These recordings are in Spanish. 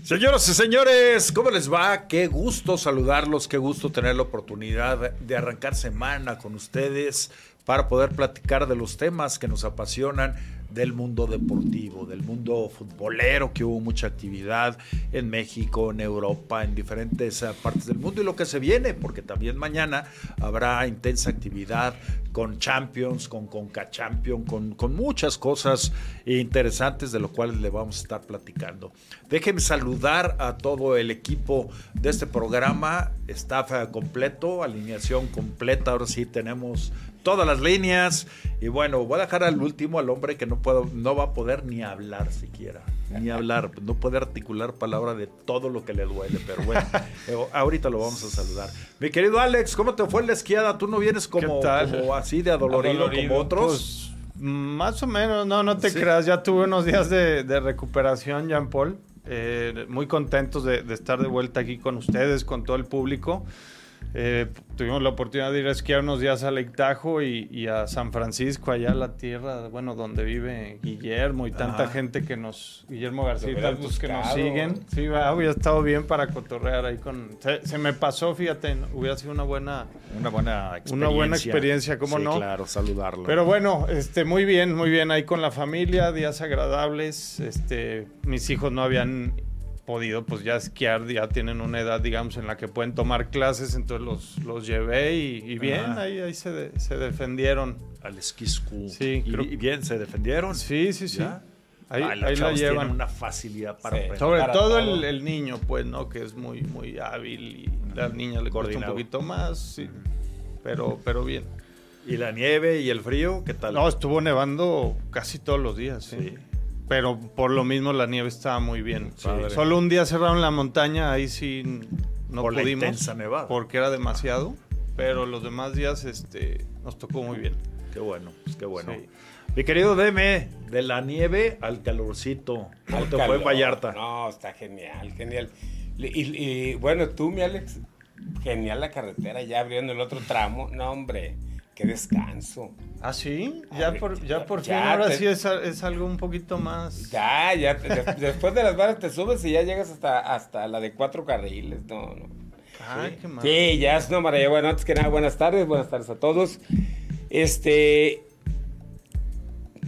Señoras y señores, ¿cómo les va? Qué gusto saludarlos, qué gusto tener la oportunidad de arrancar semana con ustedes para poder platicar de los temas que nos apasionan del mundo deportivo, del mundo futbolero, que hubo mucha actividad en México, en Europa, en diferentes eh, partes del mundo y lo que se viene, porque también mañana habrá intensa actividad con Champions, con Conca Champion, con, muchas cosas interesantes de lo cuales le vamos a estar platicando. Déjenme saludar a todo el equipo de este programa, staff completo, alineación completa, ahora sí tenemos todas las líneas. Y bueno, voy a dejar al último, al hombre que no, puedo, no va a poder ni hablar siquiera. Ni hablar, no puede articular palabra de todo lo que le duele. Pero bueno, eh, ahorita lo vamos a saludar. Mi querido Alex, ¿cómo te fue en la esquiada? ¿Tú no vienes como, como así de adolorido, como otros? Pues, más o menos, no, no te creas. Ya tuve unos días de, recuperación, Jean Paul. Eh, muy contentos de, de estar de vuelta aquí con ustedes, con todo el público. Eh, tuvimos la oportunidad de ir a esquiar unos días a Lake Tahoe y, a San Francisco, allá la tierra, bueno, donde vive Guillermo y tanta gente que nos, Guillermo García, tantos que nos siguen. Sí, hubiera estado bien para cotorrear ahí con, se, me pasó, fíjate, hubiera sido una buena, una buena experiencia. Una buena experiencia, ¿cómo sí, no? claro, saludarlo. Pero bueno, este, muy bien, muy bien ahí con la familia, días agradables, este, mis hijos no habían podido pues ya esquiar, ya tienen una edad digamos en la que pueden tomar clases, entonces los, los llevé y, bien, ahí, ahí se, se, defendieron. Al ski school. Sí, y, bien, se defendieron. Sí, sí, sí. Ahí, ah, ahí la llevan. una facilidad para aprender. Sobre todo, El, el, niño, pues, ¿no? Que es muy, muy hábil y la niña le cuesta un poquito más, sí. Pero, pero bien. ¿Y la nieve y el frío? ¿Qué tal? No, estuvo nevando casi todos los días, sí pero por lo mismo la nieve estaba muy bien. Solo un día cerraron la montaña, ahí sí no por pudimos. La intensa nevada. Porque era demasiado, pero los demás días este, nos tocó muy bien. Qué bueno, pues qué bueno. Mi querido Deme, de la nieve al calorcito. ¿Cómo te fue Vallarta? No, está genial, genial. Y, bueno, tú, mi Alex, genial la carretera, ya abriendo el otro tramo. No, hombre, qué descanso. ¿Ah, sí? Ya por, ya por fin, ahora sí es, es, algo un poquito más... Ya, ya, después de las barras te subes y ya llegas hasta, hasta la de cuatro carriles, no, no. Ay, qué mal. Sí, ya es una maravilla. Bueno, antes que nada, buenas tardes, buenas tardes a todos. Este,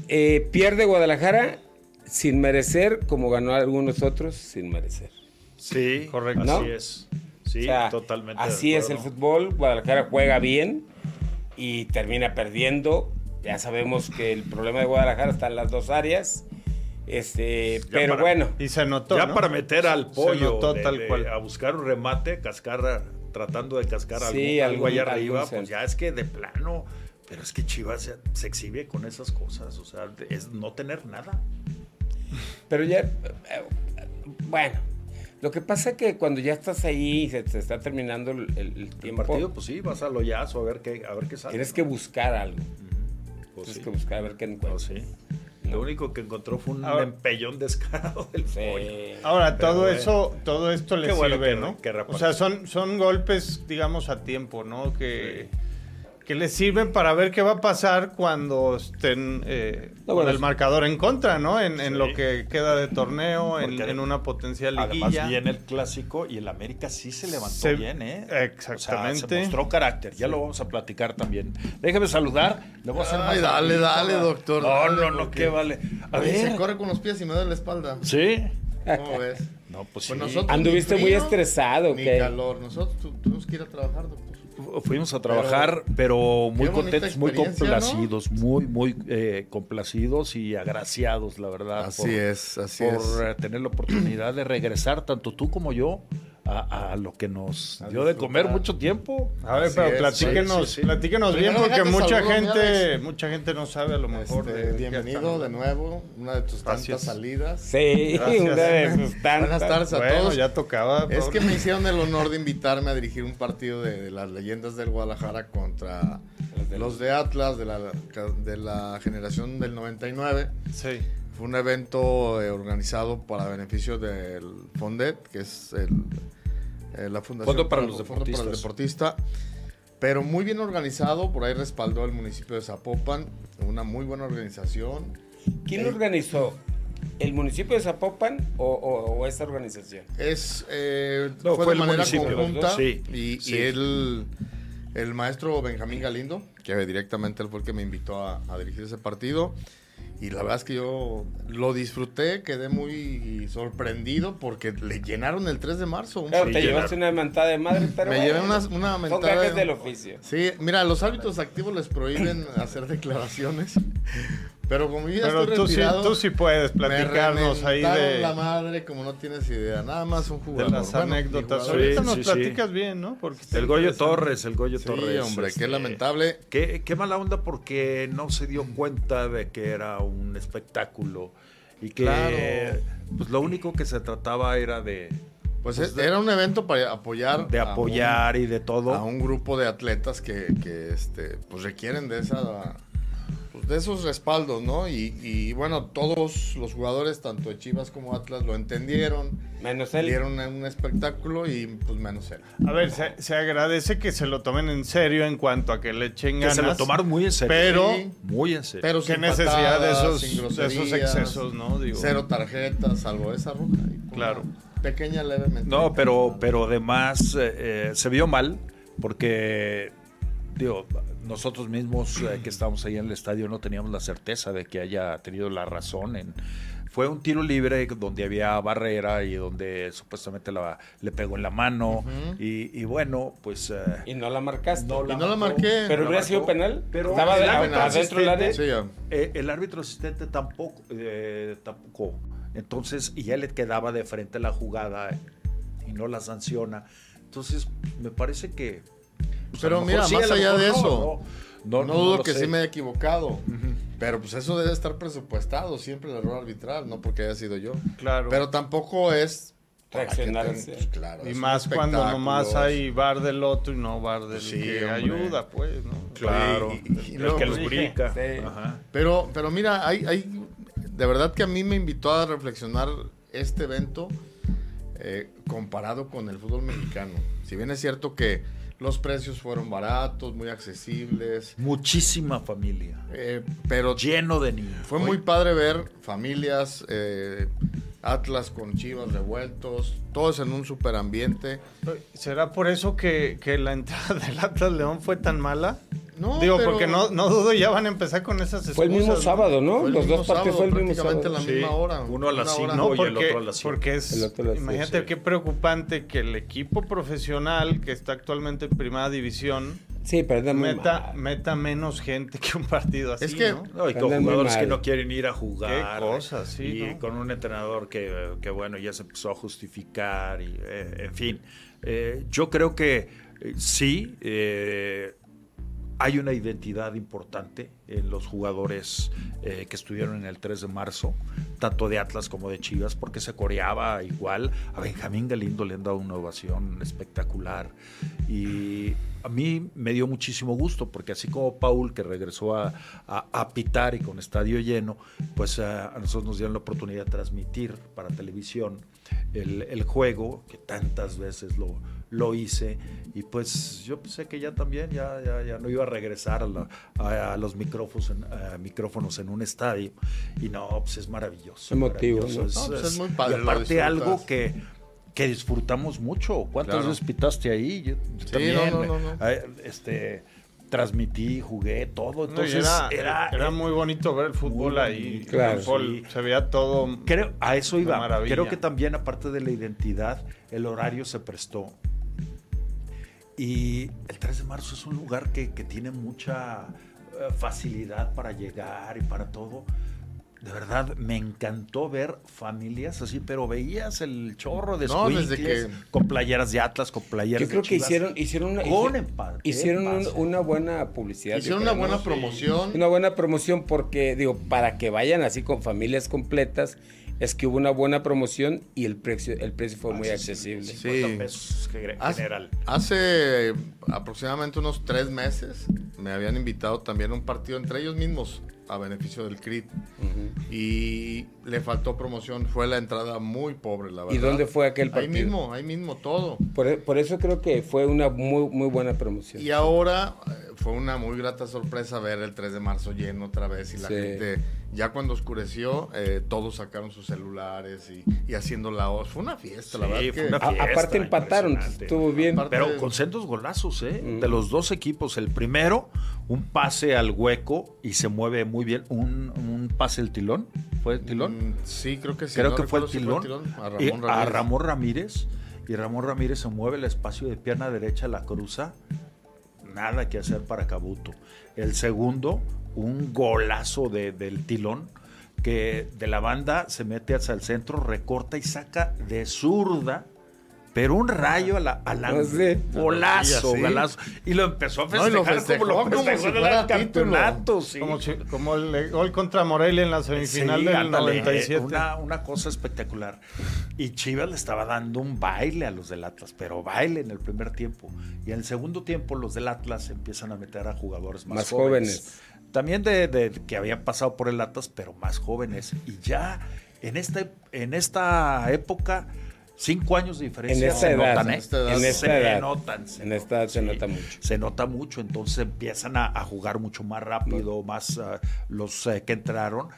eh, pierde Guadalajara sin merecer, como ganó algunos otros, sin merecer. Sí, correcto. Así es. Sí, totalmente. Así es el fútbol. Guadalajara juega bien y termina perdiendo. Ya sabemos que el problema de Guadalajara está en las dos áreas. Este, pero bueno. Y se notó. Ya para meter al pollo tal cual. a buscar un remate, cascar, tratando de cascar algo, allá arriba, pues ya es que de plano. Pero es que Chivas se, exhibe con esas cosas. O sea, es no tener nada. Pero ya. Eh, bueno, lo que pasa es que cuando ya estás ahí y se te está terminando el, el, tiempo. partido, pues sí, vas al hoyazo a ver qué, a ver qué sale. Tienes que buscar algo. Pues tienes que buscar a ver qué encuentras. Pues sí. Lo único que encontró fue un empellón descarado del sí. Ahora, todo eso, todo esto le sirve, ¿no? o sea, son, son golpes, digamos, a tiempo, ¿no? Que que les sirven para ver qué va a pasar cuando estén eh, con el marcador en contra, ¿no? En, lo que queda de torneo, en, una potencial liguilla. Además viene el clásico y el América sí se levantó bien, ¿eh? Exactamente. se mostró carácter, ya lo vamos a platicar también. Déjeme saludar, le voy a hacer Ay, dale, dale, doctor. No, no, no, qué vale. A, ver. Se corre con los pies y me da la espalda. ¿Sí? ¿Cómo ves? No, pues, pues sí. Anduviste muy estresado, ¿qué? calor. Nosotros tuvimos que ir a trabajar, doctor fuimos a trabajar, pero, muy contentos, muy complacidos, muy, muy eh, complacidos y agraciados, la verdad. Así es, así por es. Por eh, tener la oportunidad de regresar, tanto tú como yo, a, lo que nos dio de comer mucho tiempo. A ver, pero platíquenos, platíquenos bien porque mucha gente, mucha gente no sabe a lo mejor. Este, bienvenido de nuevo, una de tus tantas salidas. Sí, una de tus tantas. Buenas tardes a todos. Ya tocaba. Es que me hicieron el honor de invitarme a dirigir un partido de, las leyendas del Guadalajara contra los de Atlas de la, de la generación del 99. Sí. Fue un evento eh, organizado para beneficio del Fondet, que es el, eh, la Fundación Fondo para, los deportistas. para el Deportista. Pero muy bien organizado, por ahí respaldó el municipio de Zapopan, una muy buena organización. ¿Quién lo organizó? el municipio de Zapopan o, o- o esta organización? Es, eh, No, fue, fue de el manera municipio. conjunta Sí, y, sí. y el maestro Benjamín Galindo, que directamente él fue el que me invitó a, a dirigir ese partido. Y la verdad es que yo lo disfruté, quedé muy sorprendido porque le llenaron el 3 de marzo. Claro, te llevaste una mentada de madre, pero Me llevé una, una son mentada gajes de- del oficio. Sí, mira, los árbitros activos les prohíben hacer declaraciones. Pero como yo ya Pero estoy tú sí, retirado, tú sí puedes me platicarnos ahí reventaron de, la madre como no tienes idea. Nada más un de jugador. las Bueno, mi anécdotas. Ahorita Sí, nos sí, sí. platicas bien, ¿no? Porque El Goyo. Torres, el Goyo Sí, Torres. hombre, este, qué lamentable. Qué, qué mala onda porque no se dio cuenta de que era un espectáculo y que Claro. pues lo único que se trataba era de, Pues, Pues es- de- era un evento para apoyar. de a un- apoyar y de todo. a un grupo de atletas que, que, este, pues requieren de esa de esos respaldos, ¿no? Y, y, bueno, todos los jugadores, tanto de Chivas como Atlas, lo entendieron, Menos él. dieron un espectáculo y pues menos él. A ver, se, se agradece que se lo tomen en serio en cuanto a que le echen que ganas. se lo tomaron muy en serio. pero- Sí. muy en serio. Pero Qué sin necesidad de esos, sin de esos excesos, ¿no? Digo, Cero tarjetas, salvo esa roja. Claro. Pequeña levemente. No, pero, pero además eh, eh, se vio mal porque, digo, nosotros mismos eh, que estábamos ahí en el estadio no teníamos la certeza de que haya tenido la razón. En, fue un tiro libre donde había barrera y donde supuestamente la, le pegó en la mano. Y, y bueno, Y pues... eh, no la marcaste. no Y no la marqué. Pero la hubiera marcó. sido penal. Pero Estaba el de- árbitro adentro del área. asistente- Sí, ya. eh, el árbitro asistente tampoco, eh, tampoco. Entonces, y ya le quedaba de frente la jugada eh, y no la sanciona. Entonces, me parece que. Pues, Pero mira, sí, más allá de eso, No, No, no, dudo que sé. sí me he equivocado. Pero pues eso debe estar presupuestado, siempre el error arbitral, no porque haya sido yo. claro. Pero tampoco es te- pues, claro, y más cuando nomás hay bar del otro y no bar del Sí, que hombre. ayuda, pues, ¿no? Claro. Y- y- y el que pues, lubrica. Sí. Ajá. Pero, pero mira, hay, hay, de verdad que a mí me invitó a reflexionar este evento eh, comparado con el fútbol mexicano. Si bien es cierto que los precios fueron baratos, muy accesibles, Muchísima familia. eh, pero Lleno de niños. fue muy padre ver familias, eh, Atlas con Chivas revueltos, todos en un super ambiente. ¿Será por eso que, que la entrada del Atlas León fue tan mala? No, Digo, pero porque no, no dudo ya van a empezar con esas excusas. Fue el mismo sábado, ¿no? Los dos partidos fue el mismo prácticamente sábado. la misma Sí, hora. uno a las una hora. cinco. No, y el porque, otro a las siete. porque es, El otro a las imagínate qué preocupante que el equipo profesional que está actualmente en primera división Sí, pero anda muy meta, mal. meta menos gente que un partido así, Es que- ¿no? No, y con jugadores que no quieren ir a jugar. Qué cosas, sí, Y ¿no? con un entrenador que, que, bueno, ya se empezó a justificar. Y, eh, en fin, Eh, yo creo que eh, sí, eh, hay una identidad importante en los jugadores eh, que estuvieron en el 3 de marzo, tanto de Atlas como de Chivas, porque se coreaba igual. A Benjamín Galindo le han dado una ovación espectacular. Y a mí me dio muchísimo gusto, porque así como Paul, que regresó a, a- pitar y con estadio lleno, pues a, a nosotros nos dieron la oportunidad de transmitir para televisión el, el juego, que tantas veces lo, lo hice, y pues yo pensé que ya también, ya, ya, ya no iba a regresar a, la- a- a los micrófonos en, a micrófonos en un estadio, y no, pues es maravilloso. Emotivo, maravilloso, ¿no? No, pues es muy padre, Y aparte algo que, que disfrutamos mucho. ¿Cuántas Claro. veces pitaste ahí? Yo, Sí, también, no, no, no, no. eh, Este, transmití, jugué, todo. No, Entonces, era, era, era muy bonito ver el fútbol ahí. claro. Fútbol, sí. Se veía todo. Creo, a eso iba. Creo que también, aparte de la identidad, el horario se prestó. Y el 3 de marzo es un lugar que, que tiene mucha eh, facilidad para llegar y para todo. De verdad, me encantó ver familias así, pero veías el chorro de No, desde que- con playeras de Atlas, con playeras Yo creo de que Chivas. hicieron, hicieron una, Con hicieron, empate, hicieron un- pase. una buena publicidad. Hicieron una buena promoción. Una buena promoción porque, digo, para que vayan así con familias completas, es que hubo una buena promoción y el precio, el precio fue muy accesible. 50 Sí. pesos Hace- general. Hace aproximadamente unos tres meses me habían invitado también a un partido entre ellos mismos a beneficio del CRIT y le faltó promoción. Fue la entrada muy pobre, la verdad. ¿Y dónde fue aquel Ahí partido? mismo, ahí mismo todo. Por, e, por eso creo que fue una muy, muy buena promoción. Y ahora eh, fue una muy grata sorpresa ver el 3 de marzo lleno otra vez y la Sí. gente Ya cuando oscureció, eh, todos sacaron sus celulares y, y haciendo la voz. Fue una fiesta, la Sí, verdad. fue que- una A- fiesta, aparte empataron, estuvo bien. Aparte- Pero con sendos golazos, ¿eh? Mm. De los dos equipos. El primero, un pase al hueco y se mueve muy bien. Un, un pase el tilón. ¿Fue el tilón? Mm, sí, creo que sí. Creo no que fue el tilón. si fue el Y tilón. A Ramón a Ramírez. Ramón Ramírez. Y Ramón Ramírez se mueve el espacio de pierna derecha, la cruza. Nada que hacer para Cabuto. El segundo, un golazo de- del tilón que de la banda se mete hacia el centro, recorta y saca de zurda. Pero un rayo a la, a la Ah, golazo, golazo. Y lo empezó a No, festejar lo como festejó lo como festejó si en fuera el campeonato. sí. Como, si- como el gol contra Morelia en la semifinal Sí, del ándale, 97. Una, una cosa espectacular. Y Chivas le estaba dando un baile a los del Atlas, pero baile en el primer tiempo. Y en el segundo tiempo los del Atlas empiezan a meter a jugadores más, Más jóvenes. jóvenes. También de, de- que habían pasado por el Atlas, pero más jóvenes. Y ya en esta, en esta época, cinco años de diferencia En esta se edad, notan, en ¿eh? esta edad. En Se esta edad. notan, se En esta edad se sí, nota mucho. Se nota mucho, entonces empiezan a, a jugar mucho más rápido, más ah, los eh, que entraron.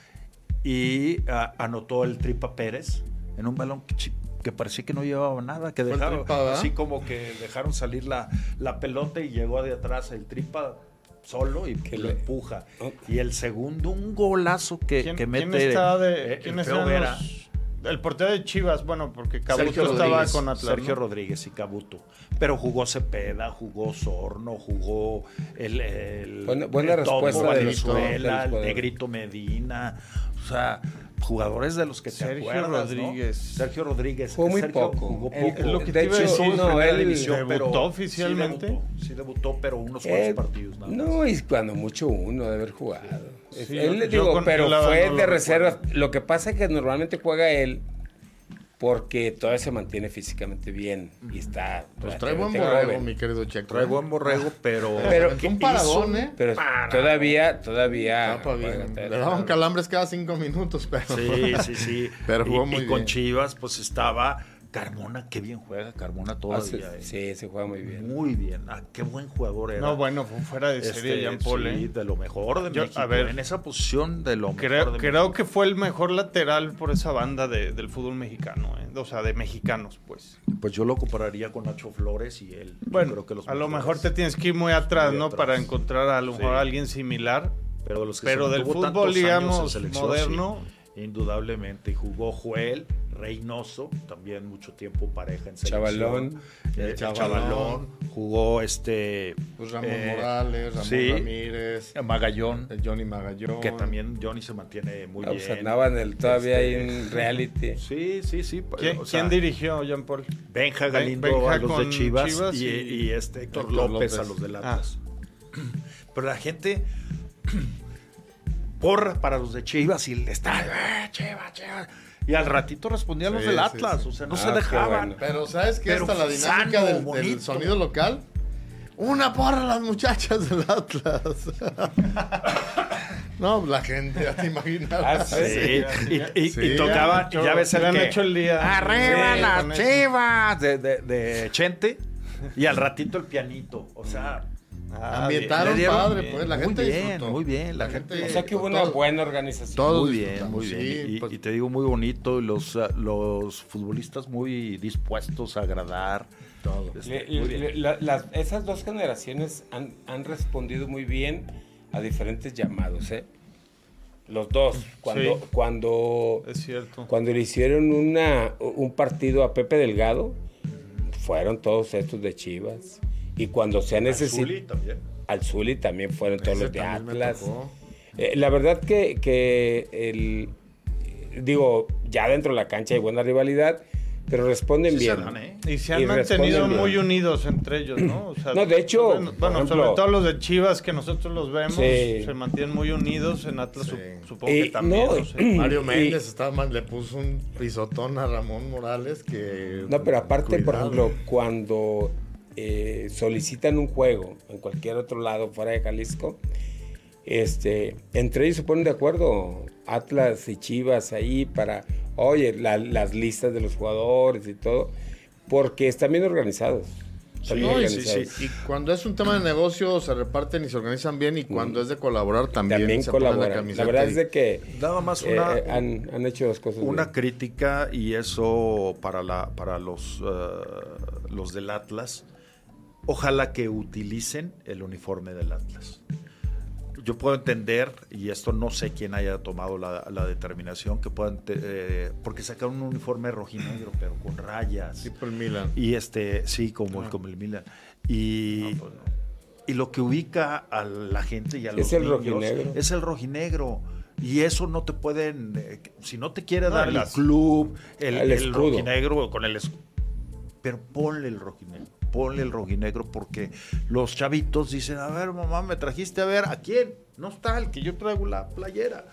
Y ah, anotó el Tripa Pérez en un balón que, que parecía que no llevaba nada, que dejaron así como que dejaron salir la, la pelota y llegó de atrás el Tripa solo y Que lo le- empuja. Oh. Y el segundo, un golazo que, ¿Quién, que quién mete. está eh, de, el ¿quiénes feo eran Vera. los- el portero de Chivas, bueno, porque Cabuto estaba con Atlas. Sergio ¿no? Rodríguez y Cabuto. Pero jugó Cepeda, jugó Sorno, jugó el, el Buena- buena el Topo respuesta de los- de los Valenzuela, el. Negrito Medina. O sea, jugadores de los que te Sergio acuerdas, ¿no? Rodríguez. Sergio Rodríguez. Jugó que muy Sergio poco. Jugó poco. es lo que de hecho, decir, no, él división, debutó pero oficialmente. Sí debutó, sí debutó, pero unos Eh, cuantos partidos. nada más. no, y cuando mucho uno de haber jugado. Sí, él yo- digo, con- pero fue no de reserva. recuerdo. Lo que pasa es que normalmente juega él porque todavía se mantiene físicamente bien y está. Pues trae buen borrego, mi querido Checo. Trae ¿eh? buen borrego, pero. Pero ¿qué un paradón, hizo? ¿eh? Pero Para. todavía, todavía. Bien. Le daban calambres cada cinco minutos, pero. Sí, sí, sí. Pero jugó y, muy con bien. Chivas, pues estaba Carmona, qué bien juega Carmona Ah, todavía. eh. sí, se juega muy bien. Muy bien. Ah, qué buen jugador era. No, bueno, fue fuera de serie Este, Jean Paul. sí, ¿eh? de lo mejor de Yo- México. a ver, en esa posición de lo Creo, mejor de creo México. que fue el mejor lateral por esa banda de- del fútbol mexicano, ¿eh? o sea, de mexicanos, pues. Pues yo lo compararía con Nacho Flores y él. Bueno, creo que los a lo mejor te tienes que ir muy atrás, Muy ¿no? atrás. Para encontrar a lo mejor Sí. a alguien similar. Pero, de los que pero se del fútbol, digamos, moderno. sí, indudablemente. Y jugó Joel Reynoso, también mucho tiempo pareja en selección. Chavalón. Eh, Chavalón. Chavalón. Jugó este. Pues Ramón eh, Morales, Ramón sí. Ramírez, Magallón. el Johnny Magallón. Que también Johnny se mantiene muy Ah, pues bien. andaba en el, todavía Este, en reality. Sí, sí, sí. ¿Quién, o sea, quién dirigió Jean Paul? Benja Ben- Galindo Benja a los de con Chivas, Chivas y, este Héctor, Héctor López, López. a los del Ah. Atlas. Pero la gente porra para los de Chivas y le está "Eh, Chivas, Chivas. Y al ratito respondían los del sí, Atlas, sí. o sea, no Ah, se dejaban. bueno. Pero ¿sabes qué? Hasta la dinámica sano, del, sonido local. Una porra a las muchachas del Atlas. no, la gente, ya te imaginas. Ah, sí. Sí, y, y- Sí, y tocaban, han hecho- ya ves se el le han hecho el día. Arriba Sí, las chivas de, de, de Chente y al ratito el pianito. O sea, Ah, Ambientaron dieron padre, bien. pues. La Muy gente bien, disfrutó. muy bien, la gente- O sea que hubo Todo- una buena organización. Todos muy bien, muy bien. sí, y, pues- y te digo muy bonito, y los, ah, los futbolistas muy dispuestos a agradar. Todo. Este, Le- muy bien. le- la- las- esas dos generaciones han, han respondido muy bien a diferentes llamados, ¿eh? Los dos. Cuando, Sí. cuando, Es cierto. cuando le hicieron una, un partido a Pepe Delgado, fueron todos estos de Chivas. Y cuando se ha necesitado... Zuli también. Al Zuli también fueron todos Ese los de Atlas. Eh, la verdad que, que el, digo, ya dentro de la cancha hay buena rivalidad, pero responden Sí se bien. dan, ¿eh? Y se han Y mantenido bien. muy unidos entre ellos, ¿no? O sea, No, de hecho, bueno, por bueno, ejemplo- sobre todo los de Chivas que nosotros los vemos, Sí. se mantienen muy unidos. En Atlas Sí. supongo Y que también. no. Mario Y- Méndez estaba mal, le puso un pisotón a Ramón Morales que. No, pero aparte, por ejemplo, cuando eh, solicitan un juego en cualquier otro lado fuera de Jalisco, este, entre ellos se ponen de acuerdo, Atlas y Chivas ahí para, oye, la- las listas de los jugadores y todo, porque están bien organizados. Y cuando es un tema de negocio se reparten y se organizan bien y cuando es de colaborar también, también se colaboran. La, verdad es de que nada más eh, una, han, han, hecho las cosas una crítica y eso para la para los uh, los del Atlas. Ojalá que utilicen el uniforme del Atlas yo puedo entender, y esto no sé quién haya tomado la, determinación, que puedan, eh, porque sacaron un uniforme rojinegro, pero con rayas. Tipo el Milan. Y este, sí, como, el, como el Milan. Y, pues y lo que ubica a la gente y a los es el rojinegro. es el rojinegro. Y eso no te pueden, eh, si no te quiere dar el club, el, el, el rojinegro con el pero ponle el rojinegro ponle el rojinegro porque los chavitos dicen, a ver, mamá, me trajiste a ver a quién. No está el que yo traigo la playera.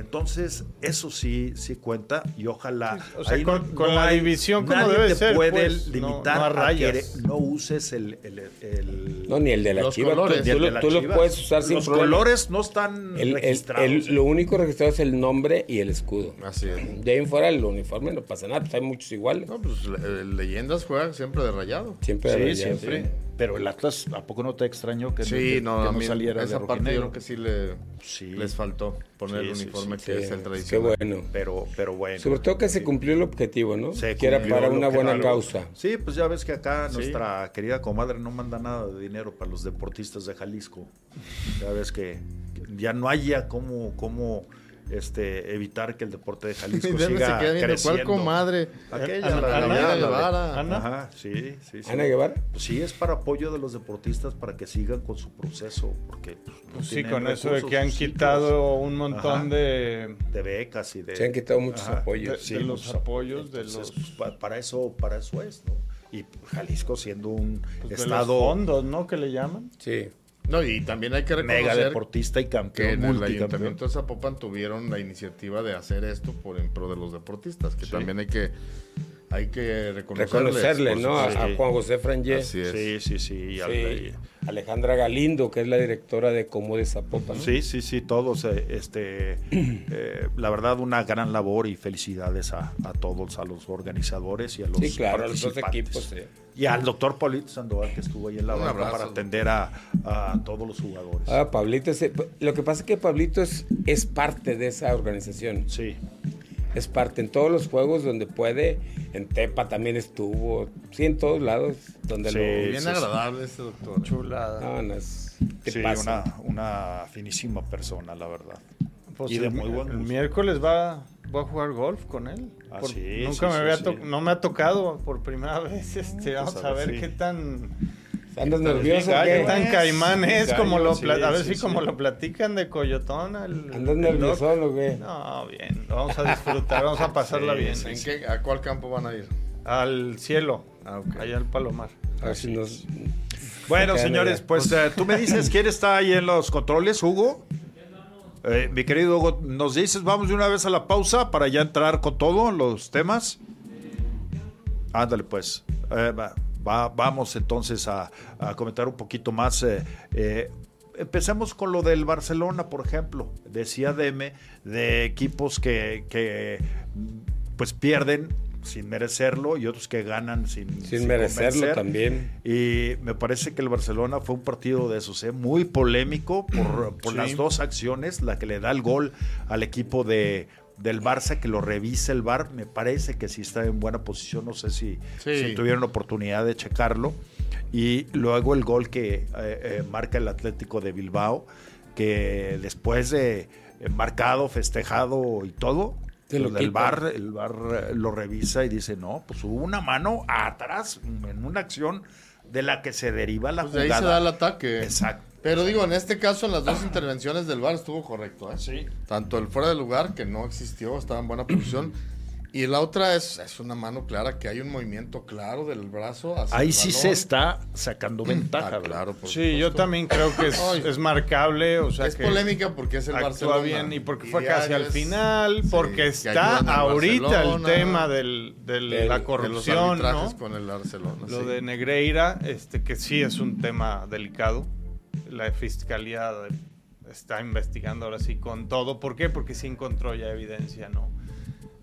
Entonces, eso sí, sí cuenta y ojalá. o sea, con, la división como debe te ser. puede pues, limitar a, que no uses el, el, No, ni el de la chiva. Colores, tú, lo puedes usar sin Los colores no están registrados. lo único registrado es el nombre y el escudo. Así es. De ahí en fuera el uniforme no pasa nada, pues hay muchos iguales. No, pues leyendas juegan siempre de rayado. Siempre de sí, rayado. Siempre. Pero el Atlas, ¿a poco no te extrañó que, sí, no, que, no saliera esa de parte yo creo que sí, le, les faltó poner el uniforme que es el tradicional. Qué bueno. Pero, pero bueno. Sobre todo que se cumplió el objetivo, ¿no? que era para una buena causa. Sí, pues ya ves que acá nuestra querida comadre no manda nada de dinero para los deportistas de Jalisco. Ya ves que ya no haya cómo, cómo este, evitar que el deporte de Jalisco siga creciendo. ¿Cuál comadre? Aquella, la, Ana, Guevara. Ana. Ajá, sí, sí, ¿Ana Guevara? Pues sí, es para apoyo de los deportistas para que sigan con su proceso, porque pues, pues sí, con eso de que han quitado un montón de... De becas y de... Se han quitado muchos apoyos. De, los apoyos, de los... Pues, para eso, para eso es, ¿no? Y Jalisco siendo un pues estado... De los fondos, ¿no? Que le llaman. Sí. No, y también hay que reconocer Mega deportista y campeón. Que en el Ayuntamiento de Zapopan tuvieron la iniciativa de hacer esto por en pro de los deportistas, que también hay que hay que reconocerle, ¿no? A, Juan José Frangé. Sí, sí, sí. Alejandra Galindo, que es la directora de Como de Zapopan. Sí, sí, sí, todos. Eh, este, eh, la verdad, una gran labor y felicidades a, todos, a los organizadores y a los Sí, claro, a los dos equipos. Y al doctor Pablito Sandoval, que estuvo ahí en la barra para atender a, todos los jugadores. Ah, Pablito, lo que pasa es que Pablito es, es parte de esa organización. Sí es parte en todos los juegos donde puede. En Tepa también estuvo. Sí, en todos lados. Donde sí, lo, bien agradable este doctor. Chulada. No, no es, sí, una, una, finísima persona, la verdad. Pues y de el, muy buen El miércoles va, voy a jugar golf con él. Ah, sí, nunca me había no me ha tocado por primera vez. Este, vamos a ver qué tan ¿Andas nervioso? ¿Qué tan caimán es? como lo a ver si como lo platican de Coyotón. Al, ¿Andas nervioso o qué? No, bien. Vamos a disfrutar, vamos a pasarla bien. ¿En qué, ¿A cuál campo van a ir? Al cielo. Ah, Allá al Palomar. A ver si nos... Bueno, señores, pues eh, tú me dices, ¿quién está ahí en los controles, Hugo? Eh, mi querido Hugo, nos dices, vamos de una vez a la pausa para ya entrar con todos los temas. Ándale, pues. Eh, va vamos entonces a, comentar un poquito más. Eh, eh, empecemos con lo del Barcelona, por ejemplo. Decía Deme de equipos que, pues pierden sin merecerlo y otros que ganan sin, sin, merecerlo también. Y me parece que el Barcelona fue un partido de esos, ¿eh? muy polémico por, por las dos acciones, la que le da el gol al equipo de, del Barça que lo revise el VAR, me parece que sí está en buena posición, no sé si, tuvieron oportunidad de checarlo. Y luego el gol que eh, eh, marca el Atlético de Bilbao, que después de eh, marcado, festejado y todo, el bar, el bar lo revisa y dice, no, pues hubo una mano atrás en una acción de la que se deriva la pues jugada. ahí se da el ataque. Exacto. Pero digo, en este caso, en las dos intervenciones del VAR estuvo correcto, ¿eh? Sí. Tanto el fuera de lugar, que no existió, estaba en buena posición. Y la otra es, es una mano clara, que hay un movimiento claro del brazo hacia Ahí sí se está sacando ventaja. Ah, claro, Sí, yo también creo que es, marcable. O sea es polémica porque es el actúa bien y porque fue casi al final, porque está ahorita el tema del, de la corrupción, ¿no? con el Barcelona. Lo de Negreira, este que sí es un tema delicado la fiscalía está investigando ahora sí con todo. ¿Por qué? Porque sí encontró ya evidencia, ¿no?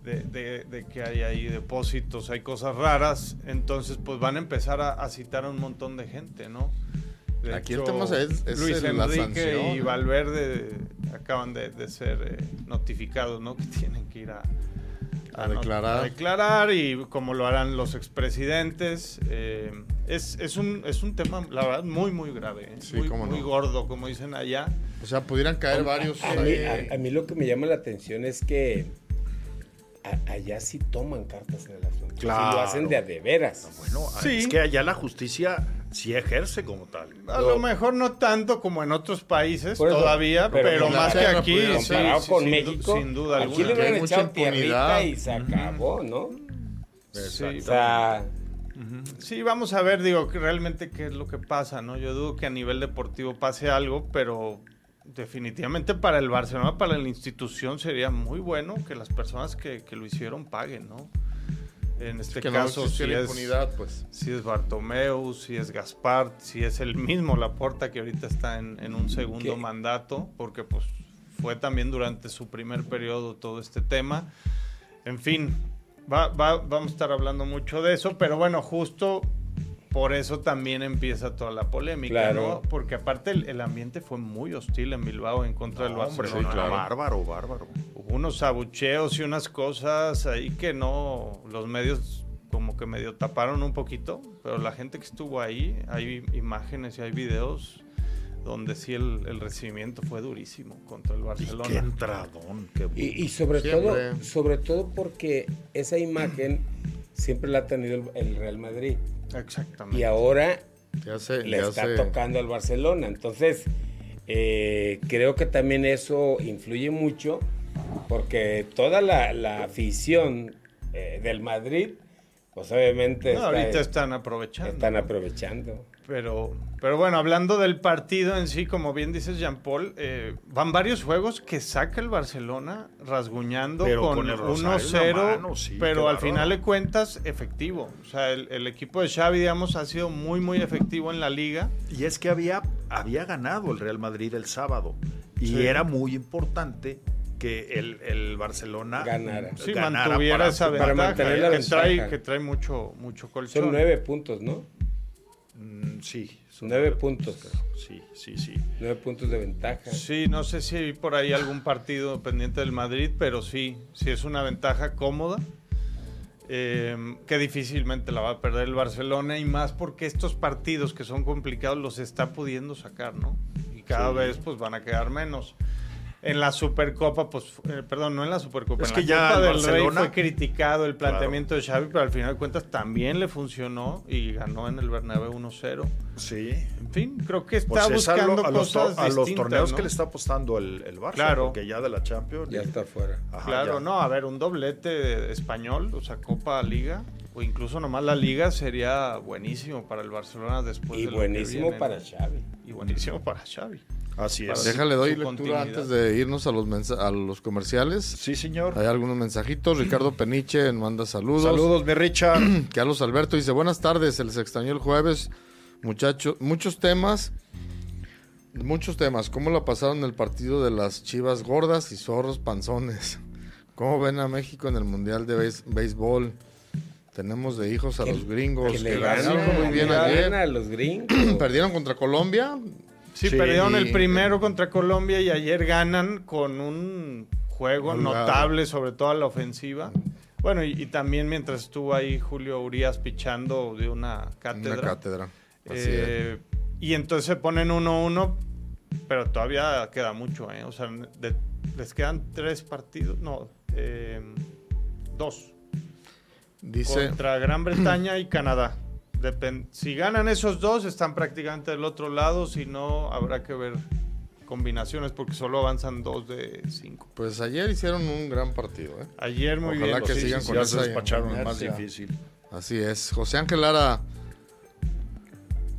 de, que hay ahí depósitos, hay cosas raras, entonces pues van a empezar a, citar a un montón de gente, ¿no? Aquí el tema es, Luis Enrique y Valverde acaban de, ser eh, notificados, ¿no? Que tienen que ir a, a, declarar. declarar y como lo harán los expresidentes. Eh, es, es, un, es un tema, la verdad, muy, muy grave, ¿eh? muy, gordo, como dicen allá. O sea, pudieran caer varios... A, a, mí, lo que me llama la atención es que allá sí toman cartas en el asunto. Claro. lo hacen de a de veras. Bueno, es que allá la justicia sí ejerce como tal. A lo mejor no tanto como en otros países todavía, pero, más que aquí. con México, sin duda aquí le hubieran echado tierrita y se acabó, ¿no? Sí, o sea, sí, vamos a ver, digo, realmente qué es lo que pasa, ¿no? Yo dudo que a nivel deportivo pase algo, pero definitivamente para el Barcelona, para la institución, sería muy bueno que las personas que, que lo hicieron paguen, ¿no? En este caso, si, es, pues. si es Bartomeu, si es Gaspar, si es el mismo Laporta que ahorita está en, un segundo mandato, porque pues fue también durante su primer periodo todo este tema. En fin, vamos a estar hablando mucho de eso, pero bueno, justo por eso también empieza toda la polémica, ¿no? Porque aparte el, ambiente fue muy hostil en Bilbao en contra del Barcelona. Hombre, Bárbaro, bárbaro. Hubo unos abucheos y unas cosas ahí que no, los medios como que medio taparon un poquito, pero la gente que estuvo ahí, hay imágenes y hay videos donde sí el, recibimiento fue durísimo contra el Barcelona. Y qué entradón, qué y, sobre todo, sobre todo porque esa imagen siempre la ha tenido el Real Madrid. Exactamente. Y ahora le está tocando al Barcelona. Entonces, eh, creo que también eso influye mucho porque toda la, afición eh, del Madrid, pues obviamente... ahorita están aprovechando. Están aprovechando. Pero, pero bueno, hablando del partido en sí, como bien dices Jean Paul, eh, van varios juegos que saca el Barcelona rasguñando con, 1-0, pero al final de cuentas efectivo. O sea, el, equipo de Xavi, digamos, ha sido muy, muy efectivo en la liga. Y es que había, había ganado el Real Madrid el sábado y era muy importante que el, Barcelona ganara. Sí, mantuviera esa ventaja, que, trae, que trae mucho, mucho colchón. Son nueve puntos, ¿no? Mm, sí. Nueve puntos. Sí, sí, sí. Nueve puntos de ventaja. Sí, no sé si hay por ahí algún partido pendiente del Madrid, pero sí, sí es una ventaja cómoda. Em, que difícilmente la va a perder el Barcelona y más porque estos partidos que son complicados los está pudiendo sacar, ¿no? Y cada vez pues van a quedar menos en la Supercopa, pues, eh, perdón, no en la Supercopa, es en que la ya Copa del Rey fue criticado el planteamiento de Xavi, pero al final de cuentas también le funcionó y ganó en el Bernabéu 1-0. Sí. En fin, creo que está pues buscando a, los, cosas a los torneos que le está apostando el, el Barça, claro. porque ya de la Champions ya está fuera. claro, no, a ver, un doblete español, o sea, Copa Liga o incluso nomás la liga sería buenísimo para el Barcelona después y de buenísimo para Xavi y buenísimo para Xavi Así es. Déjale, doy lectura antes de irnos a los, a los comerciales. Sí, señor. Hay algunos mensajitos. Ricardo Peniche manda saludos. Saludos, mi Richard. Carlos Alberto dice, buenas tardes, se les extrañó el jueves. Muchachos, muchos temas. Muchos temas. ¿Cómo la pasaron el partido de las chivas gordas y zorros panzones? ¿Cómo ven a México en el Mundial de Béisbol? Tenemos de hijos a los gringos. Que, le ganaron muy bien ayer. a los gringos. Perdieron contra Colombia. Sí, perdieron el primero contra Colombia y ayer ganan con un juego notable, sobre todo a la ofensiva. Bueno, y, también mientras estuvo ahí Julio Urias pichando de una cátedra. Una cátedra. Eh, y entonces se ponen 1-1, pero todavía queda mucho, ¿eh? O sea, les quedan tres partidos, no, eh, dos. Dice... Contra Gran Bretaña y Canadá si ganan esos dos, están prácticamente del otro lado. Si no, habrá que ver combinaciones porque solo avanzan dos de cinco. Pues ayer hicieron un gran partido. ¿eh? Ayer muy Ojalá bien. que sigan con esa despacharon más difícil. Así es. José Ángel Lara,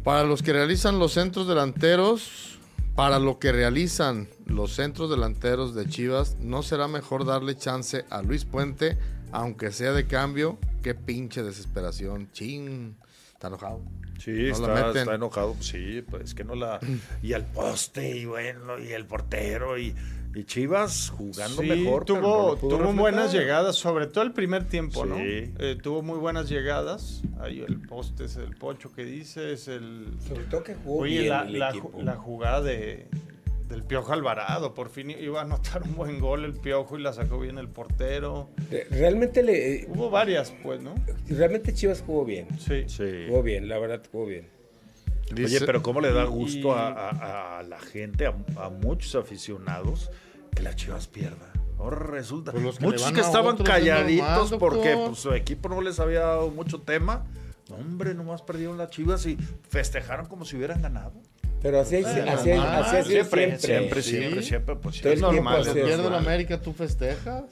para los que realizan los centros delanteros, para lo que realizan los centros delanteros de Chivas, ¿no será mejor darle chance a Luis Puente, aunque sea de cambio? Qué pinche desesperación. Ching. Está enojado. Sí, está, enojado. Sí, pues que no la. Y al poste, y bueno, y el portero, y Y Chivas jugando mejor. Tuvo, tuvo buenas llegadas, sobre todo el primer tiempo, ¿no? Eh, tuvo muy buenas llegadas. Ahí el poste es el pocho que dices, el. Sobre todo que jugó bien la, la, jugada de, del Piojo Alvarado. Por fin iba a anotar un buen gol el Piojo y la sacó bien el portero. Realmente le. Eh, hubo varias, pues, ¿no? Realmente Chivas jugó bien. Sí. sí. Jugó bien, la verdad jugó bien. Oye, pero ¿cómo le da gusto a, la gente, a, muchos aficionados, que las Chivas pierda? Ahora resulta. Pues muchos que, estaban calladitos porque pues, su equipo no les había dado mucho tema. No, hombre, nomás perdieron las Chivas y festejaron como si hubieran ganado. Pero así, así, así, así, siempre, siempre, siempre, siempre, pues es normal. Si pierde la América, ¿tú festejas?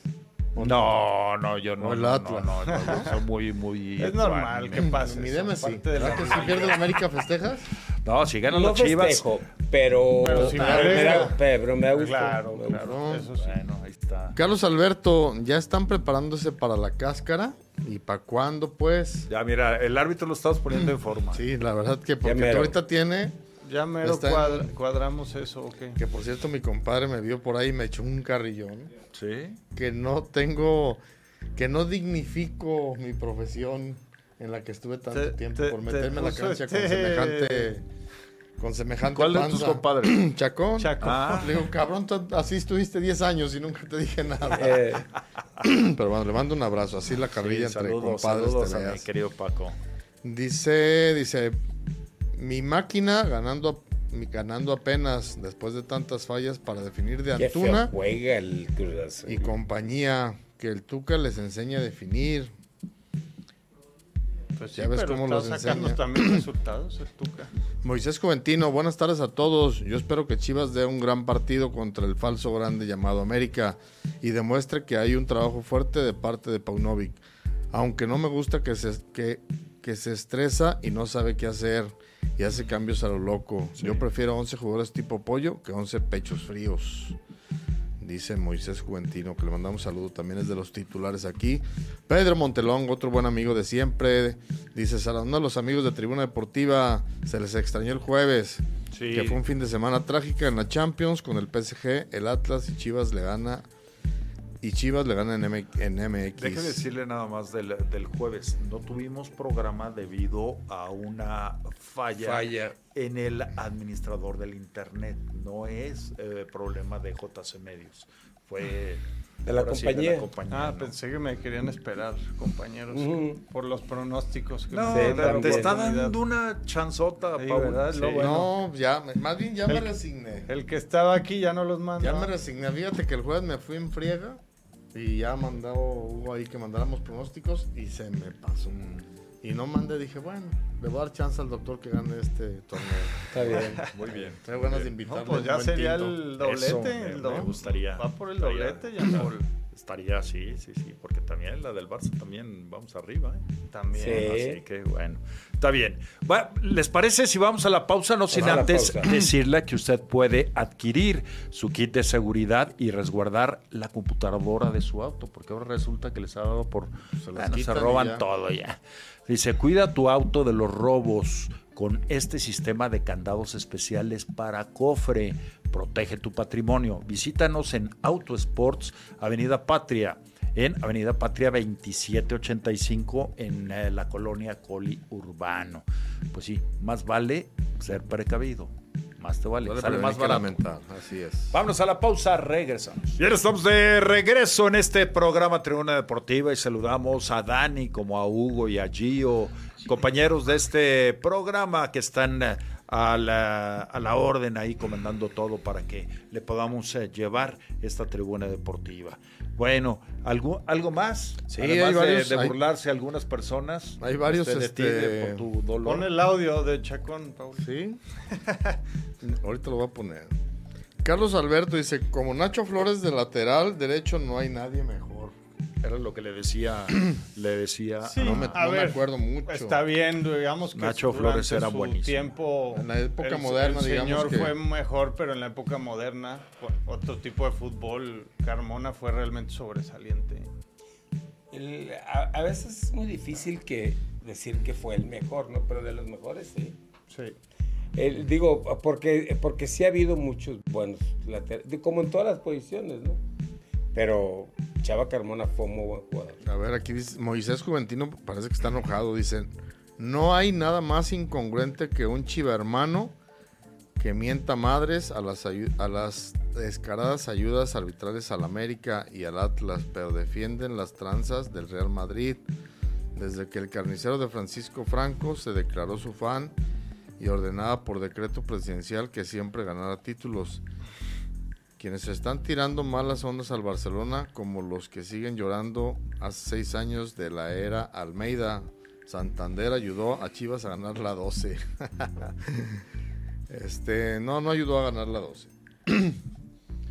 No, no, yo no. No, no, no, soy muy, muy. Es normal, ¿qué pasa? Mídeme si. ¿Verdad que si pierde la América festejas? No, si ganan no los Chivas. Festejo, pero, pero, si me da, pero me da gusto. Claro, claro. Eso sí. Bueno, ahí está. Carlos Alberto, ¿ya están preparándose para la cáscara? ¿Y para cuándo, pues? Ya, mira, el árbitro lo estamos poniendo en forma. Sí, la verdad que porque ahorita tiene ya mero cuadramos eso, ¿ok? Que por cierto, mi compadre me vio por ahí y me echó un carrillón. Sí. Que no tengo, que no dignifico mi profesión en la que estuve tanto tiempo por meterme en la cancha con semejante. Con semejante ¿Cuál de tus compadres? Chacón. Chacón. Ah. Le digo, cabrón, así estuviste 10 años y nunca te dije nada. Eh. Pero bueno, le mando un abrazo. Así la carrilla entre compadres. Saludos a mi querido Paco. Dice, dice, mi máquina ganando ganando apenas después de tantas fallas para definir de Antuna juega el y compañía que el Tuca les enseña a definir. Pues ya ves cómo los enseña. también resultados el Tuca. Moisés Juventino, buenas tardes a todos. Yo espero que Chivas dé un gran partido contra el falso grande llamado América y demuestre que hay un trabajo fuerte de parte de Paunovic. Aunque no me gusta que se, que, que se estresa y no sabe qué hacer y hace cambios a lo loco. Yo prefiero 11 jugadores tipo pollo que 11 pechos fríos. Dice Moisés Juventino, que le mandamos saludo, también es de los titulares aquí. Pedro Montelón, otro buen amigo de siempre. Dice, uno de los amigos de Tribuna Deportiva, se les extrañó el jueves. Que fue un fin de semana trágica en la Champions con el PSG, el Atlas y Chivas le gana y Chivas le gana en, MX. Deje decirle nada más del, jueves. No tuvimos programa debido a una falla, en el administrador del Internet. No es eh, problema de JC Medios. Fue de la, compañía. Ah, pensé que me querían esperar, compañeros, por los pronósticos. no, te, está dando una chanzota, ¿verdad? No, ya, más bien ya me resigné. El que estaba aquí ya no los manda. Ya me resigné. Fíjate que el jueves me fui en friega y ya mandado Hugo ahí que mandáramos pronósticos y se me pasó. Y no mandé, dije, bueno, le voy a dar chance al doctor que gane este torneo. Está bien. Muy bien. Tengo ganas de invitarlo. pues ya sería el doblete. el me, gustaría. Va por el doblete ya por... Estaría, sí, sí, sí, porque también la del Barça también vamos arriba, ¿eh? También. Sí. Así que bueno, está bien. ¿Les parece si vamos a la pausa? No sin antes decirle que usted puede adquirir su kit de seguridad y resguardar la computadora de su auto, porque ahora resulta que les ha dado por... Se, se roban todo ya. Dice, cuida tu auto de los robos con este sistema de candados especiales para cofre. Protege tu patrimonio. Visítanos en Auto Sports, Avenida Patria, en Avenida Patria 2785 en eh, la colonia Coli Urbano. Pues sí, más vale ser precavido. Más te vale. Sale más barato. Así es. Vámonos a la pausa, regresamos. Bien, estamos de regreso en este programa Tribuna Deportiva y saludamos a Dani como a Hugo y a Gio compañeros de este programa que están eh, a la, a la orden ahí comandando todo para que le podamos eh, llevar esta tribuna deportiva. Bueno, ¿algo, algo más? Sí, hay varios, de, burlarse algunas personas. Hay varios. Este, por tu dolor. Pon el audio de Chacón, Paul. Sí. Ahorita lo voy a poner. Carlos Alberto dice, como Nacho Flores de lateral derecho no hay nadie mejor. Era lo que le decía, le decía. no, me, acuerdo mucho. Está bien, digamos que Nacho Flores era buenísimo. Tiempo, en la época moderna, el señor fue mejor, pero en la época moderna, otro tipo de fútbol, Carmona fue realmente sobresaliente. a, veces es muy difícil que decir que fue el mejor, ¿no? Pero de los mejores, sí. Sí. digo, porque, porque sí ha habido muchos buenos laterales, como en todas las posiciones, ¿no? Pero Chava Carmona fue muy buen jugador. A ver, aquí dice, Moisés Juventino parece que está enojado. Dice, no hay nada más incongruente que un chiva hermano que mienta madres a las, a las descaradas ayudas arbitrales al América y al Atlas, pero defienden las tranzas del Real Madrid. Desde que el carnicero de Francisco Franco se declaró su fan y ordenaba por decreto presidencial que siempre ganara títulos. Quienes están tirando malas ondas al Barcelona, como los que siguen llorando hace seis años de la era Almeida. Santander ayudó a Chivas a ganar la 12. este, no, no ayudó a ganar la 12.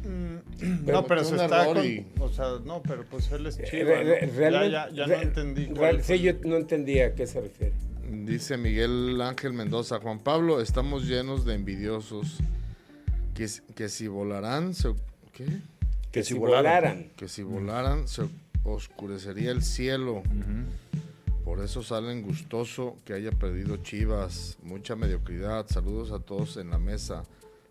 Mm, no, pero se está con, o sea, no, pero pues él es eh, Chivas. Realmente, ya, ya, no entendí. sí, yo no entendía a qué se refiere. Dice Miguel Ángel Mendoza, Juan Pablo, estamos llenos de envidiosos que, que si volarán, se, ¿qué? Que, si volaran. Que si volaran se oscurecería el cielo. Por eso salen gustoso que haya perdido Chivas. Mucha mediocridad. Saludos a todos en la mesa.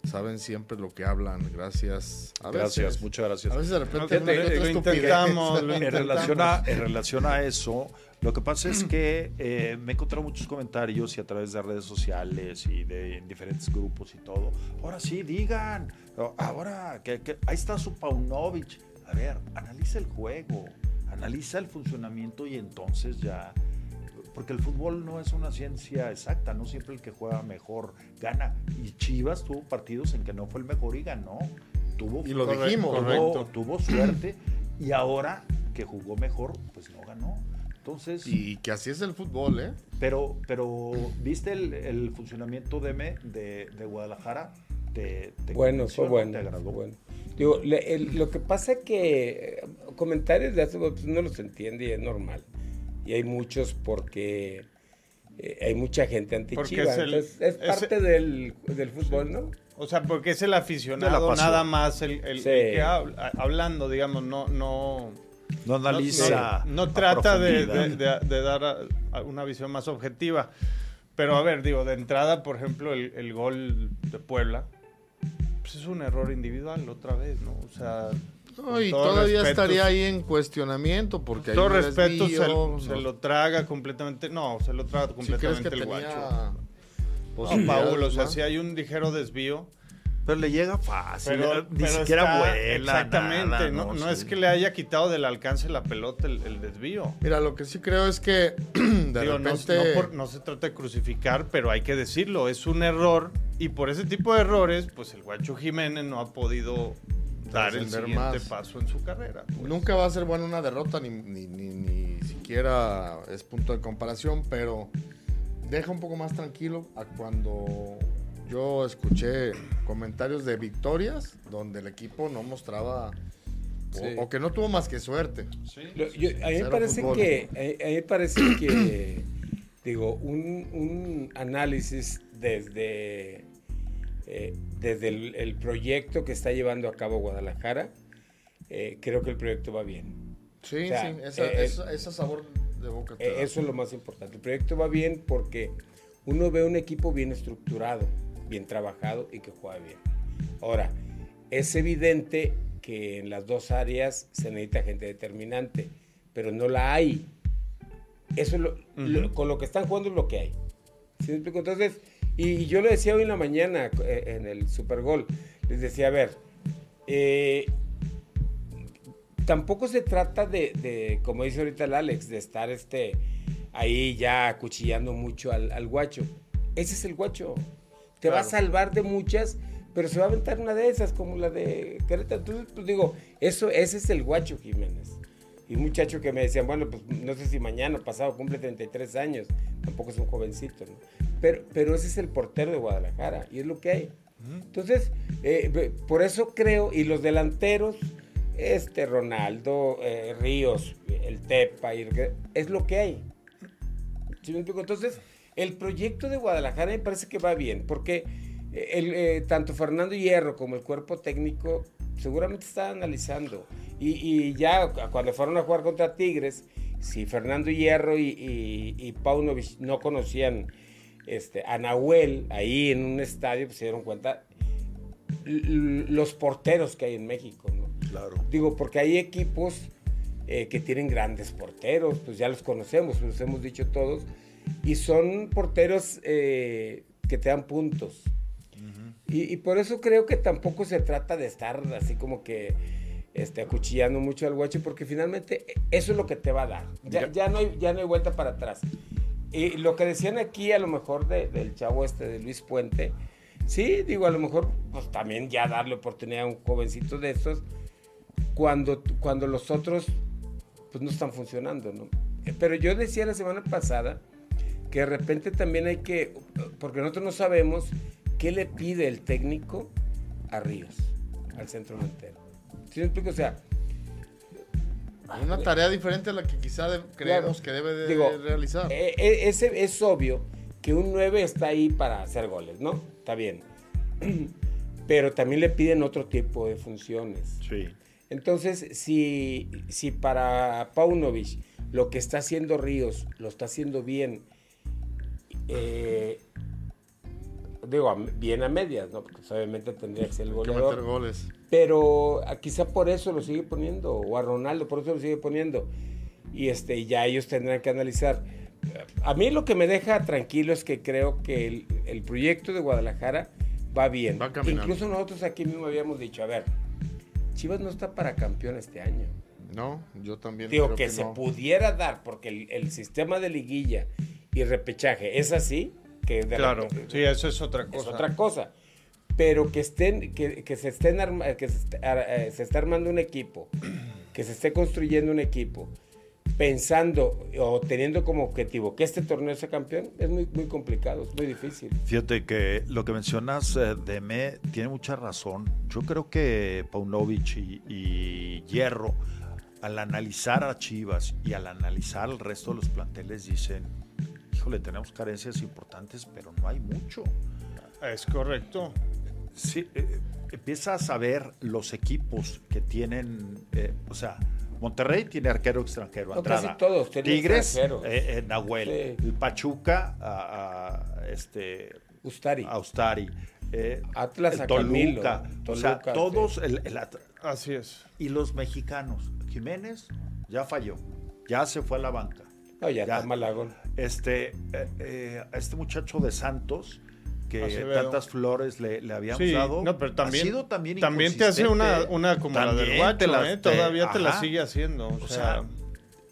Saben siempre lo que hablan. Gracias. gracias, muchas gracias. A veces de repente lo, intentamos, En, relación a, en relación a eso, lo que pasa es que eh, me he encontrado muchos comentarios y a través de redes sociales y de diferentes grupos y todo. Ahora sí, digan. Ahora, que, ahí está su Paunovic. A ver, analiza el juego, analiza el funcionamiento y entonces ya. Porque el fútbol no es una ciencia exacta, no siempre el que juega mejor gana. Y Chivas tuvo partidos en que no fue el mejor y ganó. Tuvo, y lo dijimos, tuvo, tuvo suerte y ahora que jugó mejor, pues no ganó. Entonces, y que así es el fútbol, ¿eh? Pero, pero ¿viste el, funcionamiento de, de, de Guadalajara? Te, bueno, fue bueno. bueno. Digo, lo que pasa es que eh, comentarios de hace pues, no los entiende y es normal. Y hay muchos porque eh, hay mucha gente anti Es, es, parte del, del, fútbol, ¿no? O sea, porque es el aficionado nada más el, el, que habla, hablando, digamos, no, no no analiza. No, trata de, dar una visión más objetiva. Pero a ver, digo, de entrada, por ejemplo, el, gol de Puebla, pues es un error individual otra vez, ¿no? O sea. Y todavía estaría ahí en cuestionamiento porque todo respeto se, lo traga completamente no se lo traga completamente el guacho no, Paul, o sea si hay un ligero desvío pero le llega fácil, pero, ni siquiera vuela. Exactamente, no, no, es que le haya quitado del alcance la pelota el, desvío. Mira, lo que sí creo es que de repente... no, se trata de crucificar, pero hay que decirlo, es un error y por ese tipo de errores, pues el Guacho Jiménez no ha podido dar el siguiente paso en su carrera. Pues. Nunca va a ser buena una derrota, ni, ni, ni, ni siquiera es punto de comparación, pero deja un poco más tranquilo a cuando yo escuché comentarios de victorias donde el equipo no mostraba o, que no tuvo más que suerte. a mí me parece que, a, mí parece que, digo, un, análisis desde, eh, desde el, proyecto que está llevando a cabo Guadalajara, eh, creo que el proyecto va bien. Sí, sí, eh, ese sabor de boca. eso es lo más importante. El proyecto va bien porque uno ve un equipo bien estructurado bien trabajado y que juega bien. Ahora, es evidente que en las dos áreas se necesita gente determinante, pero no la hay. Eso con lo que están jugando es lo que hay. Entonces, y, yo lo decía hoy en la mañana eh, en el Super Gol, les decía, a ver, eh, tampoco se trata de, como dice ahorita el Alex, de estar este, ahí ya acuchillando mucho al, al guacho. Ese es el guacho te va a salvar de muchas, pero se va a aventar una de esas, como la de Querétaro. Entonces, pues digo, eso, ese es el guacho Jiménez. Y un muchacho que me decían, bueno, pues no sé si mañana o pasado cumple 33 años, tampoco es un jovencito, ¿no? Pero, pero ese es el portero de Guadalajara y es lo que hay. Entonces, eh, por eso creo, y los delanteros, este Ronaldo, eh, Ríos, el Tepa, es lo que hay. Entonces, el proyecto de Guadalajara me parece que va bien, porque eh, el, eh, tanto Fernando Hierro como el cuerpo técnico seguramente está analizando. Y, ya cuando fueron a jugar contra Tigres, si Fernando Hierro y, y, Paunovic no conocían este, a Nahuel, ahí en un estadio, pues se dieron cuenta los porteros que hay en México, ¿no? Claro. Digo, porque hay equipos eh, que tienen grandes porteros, pues ya los conocemos, los hemos dicho todos, y son porteros eh, que te dan puntos. Y, por eso creo que tampoco se trata de estar así como que este, acuchillando mucho al guacho, porque finalmente eso es lo que te va a dar. Ya, no, hay, ya no hay vuelta para atrás. Y lo que decían aquí, a lo mejor del chavo este de Luis Puente, sí, digo, a lo mejor pues también ya darle oportunidad a un jovencito de estos cuando, cuando los otros pues no están funcionando, ¿no? Pero yo decía la semana pasada que de repente también hay que, porque nosotros no sabemos qué le pide el técnico a Ríos, al centro delantero. ¿Sí me explico? O sea, una tarea diferente a la que quizá creemos que debe de realizar. Eh, eh, es obvio que un 9 está ahí para hacer goles, ¿no? Está bien. Pero también le piden otro tipo de funciones. Sí. Entonces, si, si para Paunovic lo que está haciendo Ríos lo está haciendo bien, eh, digo, bien a medias, ¿no? Porque obviamente tendría que ser el goleador. meter goles. Pero quizá por eso lo sigue poniendo, o a Ronaldo por eso lo sigue poniendo. Y este, ya ellos tendrán que analizar. A mí lo que me deja tranquilo es que creo que el, proyecto de Guadalajara va bien. Incluso nosotros aquí mismo habíamos dicho, a ver, Chivas no está para campeón este año. No, yo también. Digo que, se pudiera dar, porque el, el, sistema de liguilla y repechaje es así, claro, sí, eso es otra cosa. Es otra cosa. Pero que estén, que, que se estén que se, eh, se está armando un equipo, que se esté construyendo un equipo, pensando o teniendo como objetivo que este torneo sea campeón, es muy, muy complicado, es muy difícil. Fíjate que lo que mencionas eh, de Me tiene mucha razón. Yo creo que Paunovic y, y, Hierro, al analizar a Chivas y al analizar el resto de los planteles, dicen, híjole, tenemos carencias importantes, pero no hay mucho. Es correcto. Sí, eh, empiezas a ver los equipos que tienen, eh, o sea, Monterrey tiene arquero extranjero. casi todos Tigres, eh, Nahuel. El Pachuca, a, este, Ustari. A Ustari. Atlas, a Toluca, o sea, todos. Así es. Y los mexicanos. Jiménez ya falló. Ya se fue a la banca. No, ya, está Malagón. Este, eh, eh, este muchacho de Santos, que tantas flores le, le habíamos dado, no, pero también, ha sido también, también te hace una, una como la del guacho, ¿eh? todavía te la sigue haciendo. O, sea,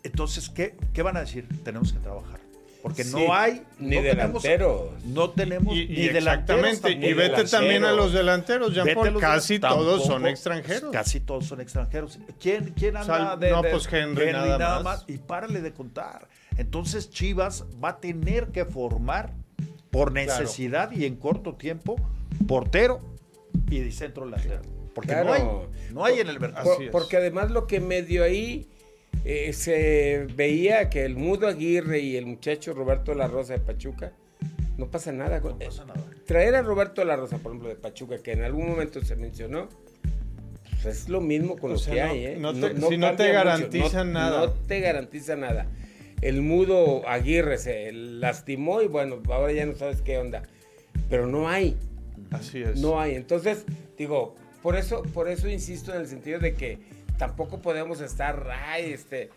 entonces, ¿qué, ¿qué van a decir? Tenemos que trabajar. Porque no hay ni delanteros. no tenemos y, ni Exactamente. y vete también a los delanteros, ya por casi todos son extranjeros. Casi todos son extranjeros. ¿Quién, quién anda de, No, pues Henry, nada, más. Y párale de contar. Entonces Chivas va a tener que formar por necesidad y en corto tiempo portero y centro delantero. Porque no, hay, no hay en el mercado. porque además lo que medio ahí eh, se veía que el Mudo Aguirre y el muchacho Roberto La Rosa de Pachuca no pasa nada. No pasa nada. Traer a Roberto La Rosa, por ejemplo, de Pachuca, que en algún momento se mencionó, pues es lo mismo con lo que hay. ¿eh? No si no te garantiza nada. No te garantiza nada el mudo Aguirre se lastimó y bueno, ahora ya no sabes qué onda. Pero no hay. Así es. No hay. Entonces, digo, por eso, por eso insisto en el sentido de que tampoco podemos estar ay, este,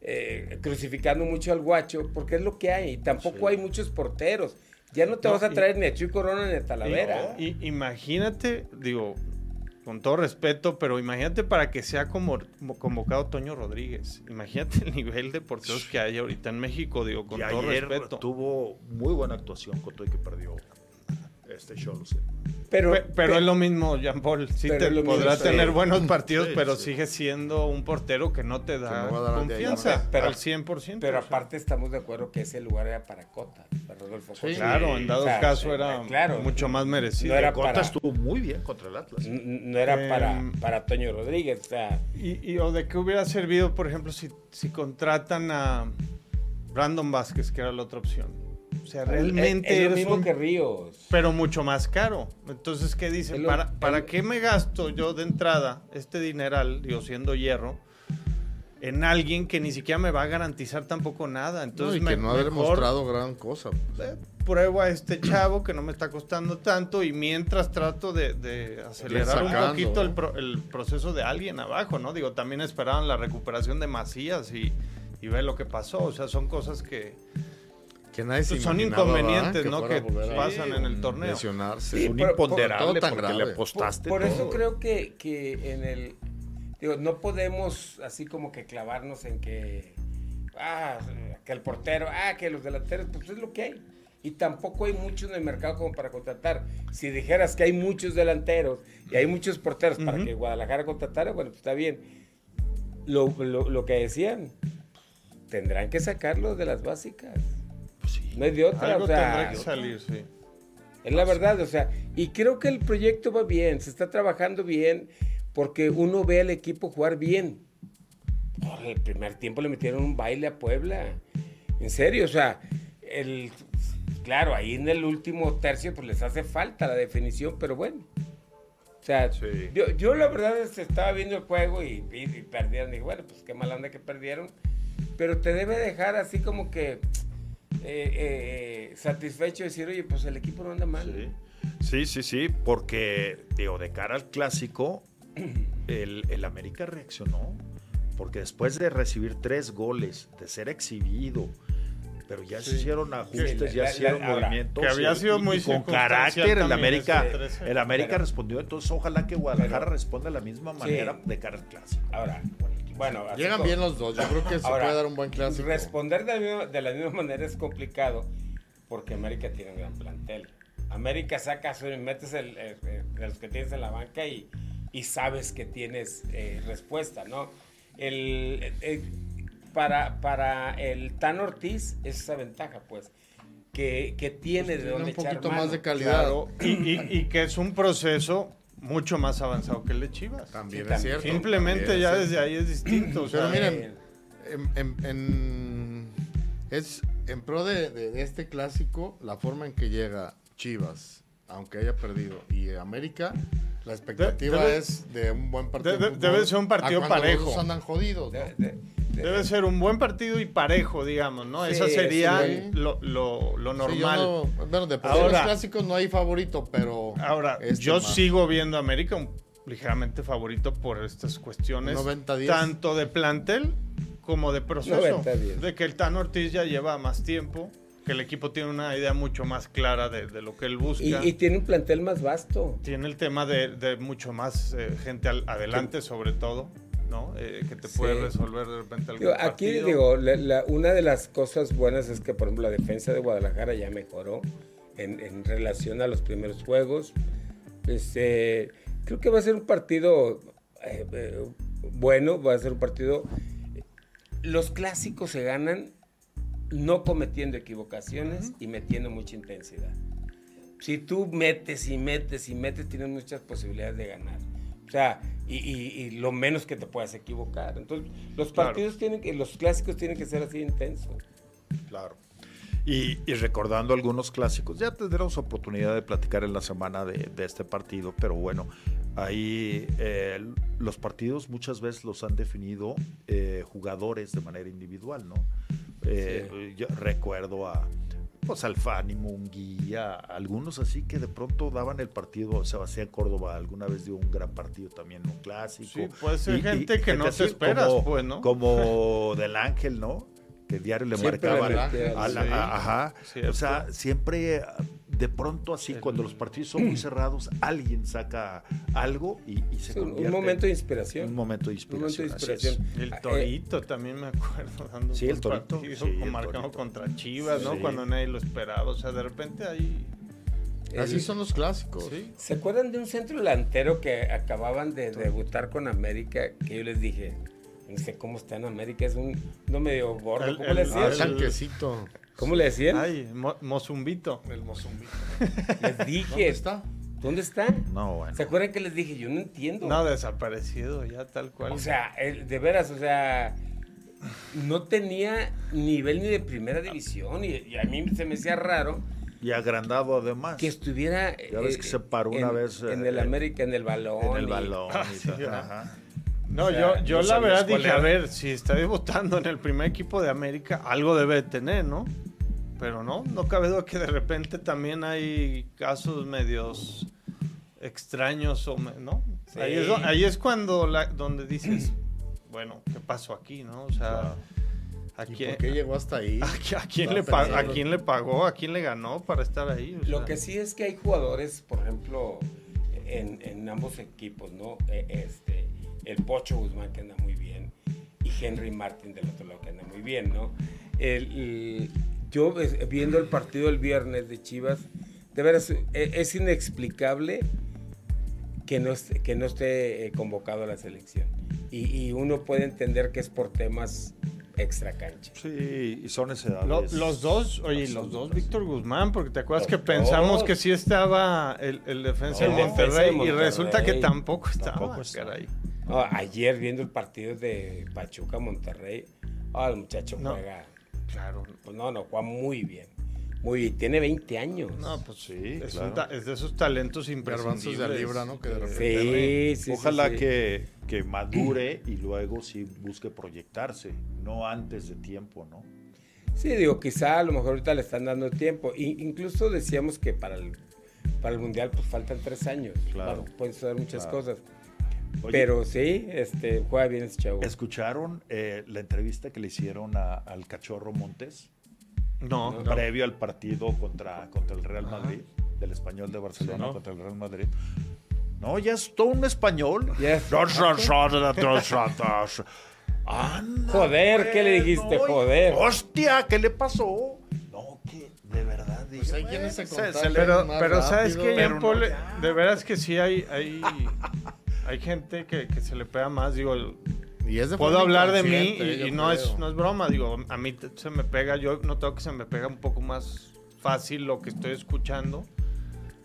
eh, crucificando mucho al guacho, porque es lo que hay. Tampoco hay muchos porteros. Ya no te vas a traer ni a Chuy Corona ni a Talavera. y, imagínate, digo, con todo respeto, pero imagínate para que sea como, convocado Toño Rodríguez. Imagínate el nivel de porteros que hay ahorita en México, digo, con todo respeto. Tuvo muy buena actuación con todo el que perdió este show. Pero, pero, es lo mismo, Jean Paul. Sí te, podrá tener buenos partidos, pero sigue siendo un portero que no te da confianza pero, al 100%. Pero aparte estamos de acuerdo que ese lugar era para Cota, para Rodolfo Claro, en dado caso era mucho más merecido. No era Cota estuvo muy bien contra el Atlas. No era para, em, para Toño Rodríguez. O sea. Y, y, o de qué hubiera servido, por ejemplo, si, si contratan a Brandon Vázquez, que era la otra opción o sea, realmente es, lo mismo que Ríos. Pero mucho más caro. Entonces, ¿qué dicen? ¿Para, ¿Para qué me gasto yo de entrada este dineral, digo, siendo hierro? en alguien que ni siquiera me va a garantizar tampoco nada. Entonces, no, y que no ha demostrado gran cosa. Eh, pruebo a este chavo que no me está costando tanto y mientras trato de, acelerar un poquito el, proceso de alguien abajo, ¿no? Digo, también esperaban la recuperación de Macías y, y ve lo que pasó. O sea, son cosas que... Que nadie son inconvenientes, ¿no? Que pasan en el torneo. Lesionarse. un imponderable porque le apostaste. Por, eso creo que, que en el digo, no podemos así como que clavarnos en que, ah, que el portero, ah, que los delanteros, pues es lo que hay. Y tampoco hay muchos en el mercado como para contratar. Si dijeras que hay muchos delanteros y hay muchos porteros para que Guadalajara contratara, bueno, pues está bien. Lo, lo, que decían, tendrán que sacarlo de las básicas. Pues sí. No es de otra. o sea, que salir, sí. Es la verdad, o sea, y creo que el proyecto va bien, se está trabajando bien porque uno ve al equipo jugar bien. el primer tiempo le metieron un baile a Puebla. En serio, o sea, el, claro, ahí en el último tercio pues les hace falta la definición, pero bueno. O sea, yo, la verdad es que estaba viendo el juego y, perdieron. Dije, bueno, pues qué mal anda que perdieron. Pero te debe dejar así como que eh, eh, satisfecho decir, oye, pues el equipo no anda mal. Sí, sí, sí, porque, digo, de cara al clásico, el, América reaccionó, porque después de recibir tres goles, de ser exhibido, pero ya se hicieron ajustes, ya se hicieron movimientos. Que había sido muy con carácter. El América, el América respondió, entonces ojalá que Guadalajara responda de la misma manera de cara al clásico. Ahora, bueno, llegan bien los dos. Yo creo que se puede dar un buen clásico. Responder de la, misma, de la misma manera es complicado porque América tiene un gran plantel. América saca, metes el, los que tienes en la banca y y sabes que tienes eh, respuesta, ¿no? El, para, para el Tan Ortiz es esa ventaja, pues, que, que tiene pues de dónde un poquito más de calidad. Y, que es un proceso mucho más avanzado que el de Chivas. También es cierto. Simplemente ya desde ahí es distinto. Pero miren, en, es en pro de, de, este clásico, la forma en que llega Chivas, aunque haya perdido, y América, la expectativa es de un buen partido. debe ser un partido parejo. andan jodidos. debe ser un buen partido y parejo, digamos, ¿no? Eso sería lo, normal. bueno, de los clásicos no hay favorito, pero. Ahora, yo sigo viendo a América un ligeramente favorito por estas cuestiones. tanto de plantel como de proceso. de que el Tan Ortiz ya lleva más tiempo que el equipo tiene una idea mucho más clara de, lo que él busca. Y, tiene un plantel más vasto. Tiene el tema de, mucho más eh, gente adelante, sobre todo. ¿no? Eh, que te puede resolver de repente algún Aquí digo, una de las cosas buenas es que, por ejemplo, la defensa de Guadalajara ya mejoró en, relación a los primeros juegos. Este, creo que va a ser un partido eh, bueno, va a ser un partido... Los clásicos se ganan no cometiendo equivocaciones y metiendo mucha intensidad. Si tú metes y metes y metes, tienes muchas posibilidades de ganar. O sea, y, lo menos que te puedas equivocar. Entonces, los partidos tienen que, los clásicos tienen que ser así intensos. Claro. Y, recordando algunos clásicos, ya tendremos oportunidad de platicar en la semana de, este partido, pero bueno, ahí eh, los partidos muchas veces los han definido eh, jugadores de manera individual, ¿no? Eh, yo recuerdo a pues Alfani, Munguía, algunos así que de pronto daban el partido, Sebastián Córdoba alguna vez dio un gran partido también, un clásico. Sí, puede ser gente que no se esperas, como, pues, ¿no? Como del Ángel, ¿no? Que diario le marcaba. ajá. O sea, siempre de pronto así, cuando los partidos son muy cerrados, alguien saca algo y, se sí, Un momento de inspiración. Un momento de inspiración. El Torito también me acuerdo dando sí, el torito, marcado contra Chivas, ¿no? Cuando nadie lo esperaba. O sea, de repente ahí... Así son los clásicos. ¿Se acuerdan de un centro delantero que acababan de debutar con América? Que yo les dije, no sé cómo está en América, es un no medio gordo. ¿Cómo le decían? ¿Cómo le decían? Ay, Mozumbito. El Mozumbito. Les dije. ¿Dónde está? ¿Dónde está? No, bueno. ¿Se acuerdan que les dije? Yo no entiendo. No, desaparecido ya, tal cual. O sea, de veras, o sea, no tenía nivel ni de primera división y, a mí se me hacía raro. Y agrandado además. Que estuviera. Ya ves que se paró una vez. En el eh, América, en el balón. En el balón. ajá. No, yo, yo la verdad dije, a ver, si está debutando en el primer equipo de América, algo debe tener, ¿no? Pero no, no cabe duda que de repente también hay casos medios extraños, o ¿no? Ahí, es, cuando la, donde dices, bueno, ¿qué pasó aquí, no? O sea... ¿A quién, ¿Por qué llegó hasta ahí? ¿A, quién le ¿A quién le pagó? ¿A quién le ganó para estar ahí? Lo que sí es que hay jugadores, por ejemplo, en, en ambos equipos, ¿no? E, este, el Pocho Guzmán que anda muy bien y Henry Martin del otro lado que anda muy bien, ¿no? El, yo viendo el partido el viernes de Chivas, de veras e, es, inexplicable que no, esté, que no esté eh, convocado a la selección. Y, y uno puede entender que es por temas extra cancha. Sí, y son ese los dos, oye, los dos Víctor Guzmán, porque te acuerdas que pensamos que sí estaba el, el defensa de Monterrey, y resulta que tampoco estaba, ayer viendo el partido de Pachuca Monterrey, oh, el muchacho juega. Claro. Pues no, no, juega muy bien. Muy bien, tiene 20 años. No, pues sí. Es, de esos talentos imprescindibles. de libra, ¿no? Que de sí, sí, Ojalá Que, que madure y luego sí busque proyectarse, no antes de tiempo, ¿no? Sí, digo, quizá a lo mejor ahorita le están dando tiempo. incluso decíamos que para el, para el Mundial pues faltan tres años. Claro. pueden suceder muchas cosas. Pero sí, este, juega bien ese chavo. ¿Escucharon eh, la entrevista que le hicieron al Cachorro Montes? No, Previo al partido contra, contra el Real Madrid, del español de Barcelona contra el Real Madrid. No, ya es todo un español. Joder, ¿qué le dijiste? Joder. Hostia, ¿qué le pasó? No, que de verdad. Pues hay quienes se, Pero, pero ¿sabes qué, De veras que sí hay, hay, hay gente que, que se le pega más. Digo, Puedo hablar de mí y, no, es, no es broma, digo, a mí se me pega, yo noto que se me pega un poco más fácil lo que estoy escuchando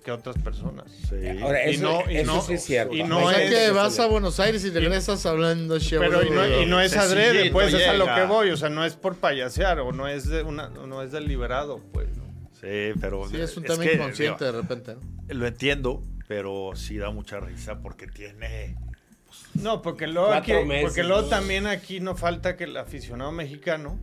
que otras personas. Sí. Ahora, eso, y no, sí es cierto. Y no es que vas a Buenos Aires y te regresas hablando Pero y no, y no es adrede, pues es a lo que voy, o sea, no es por payasear o no es de una no es deliberado, pues. Sí, pero sí es un tema inconsciente de repente. Lo entiendo, pero sí da mucha risa porque tiene no, porque luego, aquí, porque luego también aquí no falta que el aficionado mexicano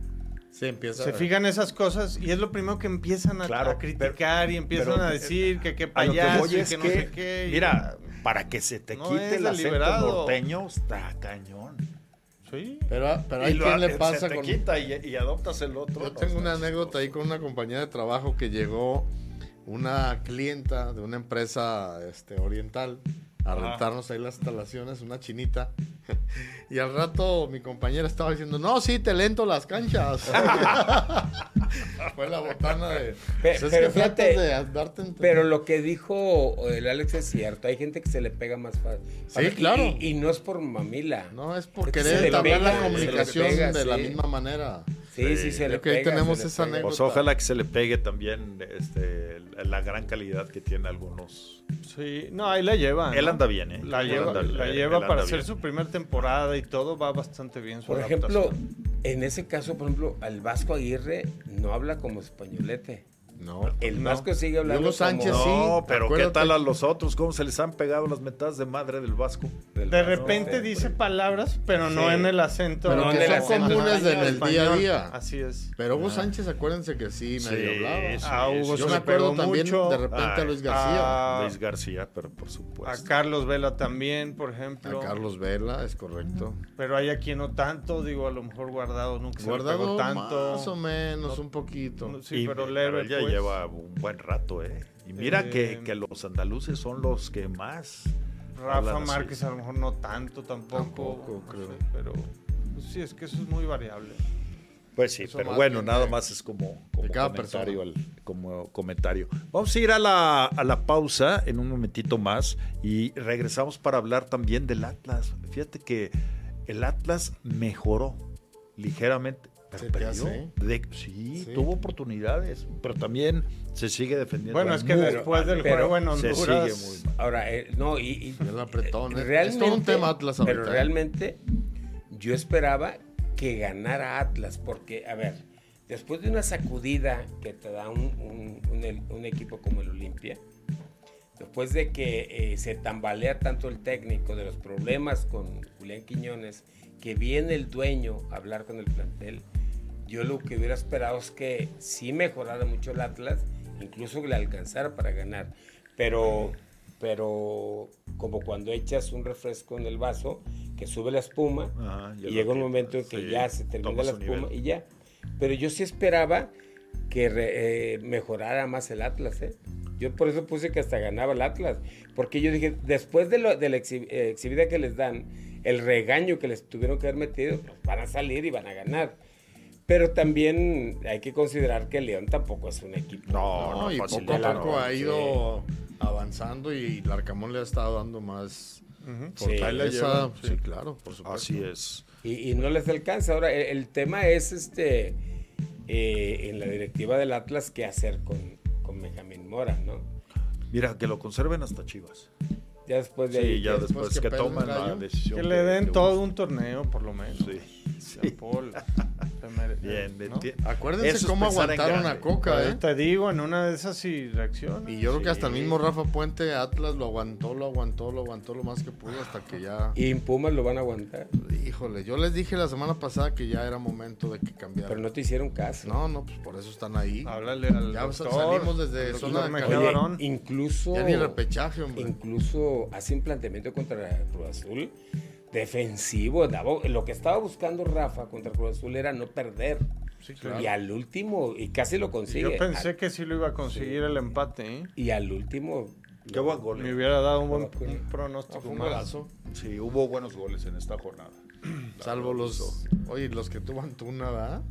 se, empieza se fijan esas cosas y es lo primero que empiezan a, criticar y empiezan a decir que qué payaso que, no sé qué. Mira, para que se te quite el acento norteño está cañón. Sí. Pero, pero hay quien le pasa se te quita y, adoptas el otro. Yo tengo una anécdota ahí con una compañía de trabajo que llegó una clienta de una empresa este, oriental a rentarnos ahí las instalaciones, una chinita. y al rato mi compañera estaba diciendo, no, sí, te lento las canchas. Fue la botana de... Pues pero, fíjate, pero lo que dijo el Alex es cierto, hay gente que se le pega más fácil. Sí, claro. Y, no es por mamila. No, es por querer también la comunicación de la misma manera. Sí, sí, se le pega. ahí tenemos esa anécdota. Pues ojalá que se le pegue también este, la gran calidad que tiene algunos. Sí, no, ahí la lleva. Él anda bien, ¿eh? La lleva, la lleva para hacer su primera temporada y todo va bastante bien. por ejemplo, en ese caso, por ejemplo, al Vasco Aguirre no habla como españolete. No. El Vasco sigue hablando Hugo Sánchez como... sí. No, pero ¿qué tal a los otros? ¿Cómo se les han pegado las metadas de madre del Vasco? de repente dice palabras, pero no en el acento. Pero que son comunes en el día a día. Así es. Pero Hugo Sánchez, acuérdense que sí, medio hablaba. a ah, Hugo Yo me acuerdo también de repente a Luis García. Luis García, pero por supuesto. A Carlos Vela también, por ejemplo. A Carlos Vela, es correcto. Pero hay aquí no tanto, digo, a lo mejor guardado nunca guardado se tanto. Más o menos, un poquito. Sí, pero leve. Pues. lleva un buen rato, ¿eh? Y mira que, eh, que, los andaluces son los que más. Rafa Márquez a lo mejor no tanto tampoco. creo. pero pues sí, es que eso es muy variable. Pues sí, pero bueno, nada más es como, comentario, como comentario. Vamos a ir a la, a la pausa en un momentito más y regresamos para hablar también del Atlas. Fíjate que el Atlas mejoró ligeramente sí, tuvo oportunidades, pero también se sigue defendiendo. Bueno, es que después del juego en Honduras... Se sigue muy mal. Ahora, eh, no, y... el apretón. Realmente, es un tema Atlas Pero realmente yo esperaba que ganara Atlas, porque, a ver, después de una sacudida que te da un, un, un, equipo como el Olimpia, después de que eh, se tambalea tanto el técnico de los problemas con Julián Quiñones, que viene el dueño a hablar con el plantel, yo lo que hubiera esperado es que sí mejorara mucho el Atlas, incluso que le alcanzara para ganar. Pero, pero como cuando echas un refresco en el vaso, que sube la espuma, y llega un momento en que ya se termina la espuma y ya. Pero yo sí esperaba que eh, mejorara más el Atlas, ¿eh? Yo por eso puse que hasta ganaba el Atlas. Porque yo dije, después de, lo, de la eh, exhibida que les dan, el regaño que les tuvieron que haber metido, pues van a salir y van a ganar. Pero también hay que considerar que León tampoco es un equipo. No, no, y poco a poco ha ido avanzando y Larcamón le ha estado dando más fortaleza. Sí, claro, por supuesto. Así es. Y, no les alcanza. Ahora, el, tema es este eh, en la directiva del Atlas qué hacer con, con Benjamín Mora, ¿no? Mira, que lo conserven hasta Chivas. Ya después de ahí. ya después, que, toman la decisión. Que le den todo un torneo, por lo menos. Sí. Paul. Bien, Acuérdense cómo aguantaron a Coca, ¿eh? Te digo, en una de esas sí reacciona. Y yo creo que hasta el mismo Rafa Puente Atlas lo aguantó, lo aguantó, lo aguantó lo más que pudo hasta que ya. ¿Y en Pumas lo van a aguantar? Híjole, yo les dije la semana pasada que ya era momento de que cambiara. Pero no te hicieron caso. No, no, pues por eso están ahí. Háblale al Ya salimos desde zona de Incluso. Ya ni repechaje, hombre. Incluso hace un planteamiento contra Cruz Azul defensivo. Lo que estaba buscando Rafa contra Cruz Azul era no perder. Y al último, y casi lo consigue. Yo pensé que sí lo iba a conseguir el empate. ¿eh? Y al último. Qué buen gol. Me hubiera dado un buen pronóstico. Sí, hubo buenos goles en esta jornada. Salvo los. Oye, los que tuvo Antuna, ¿verdad?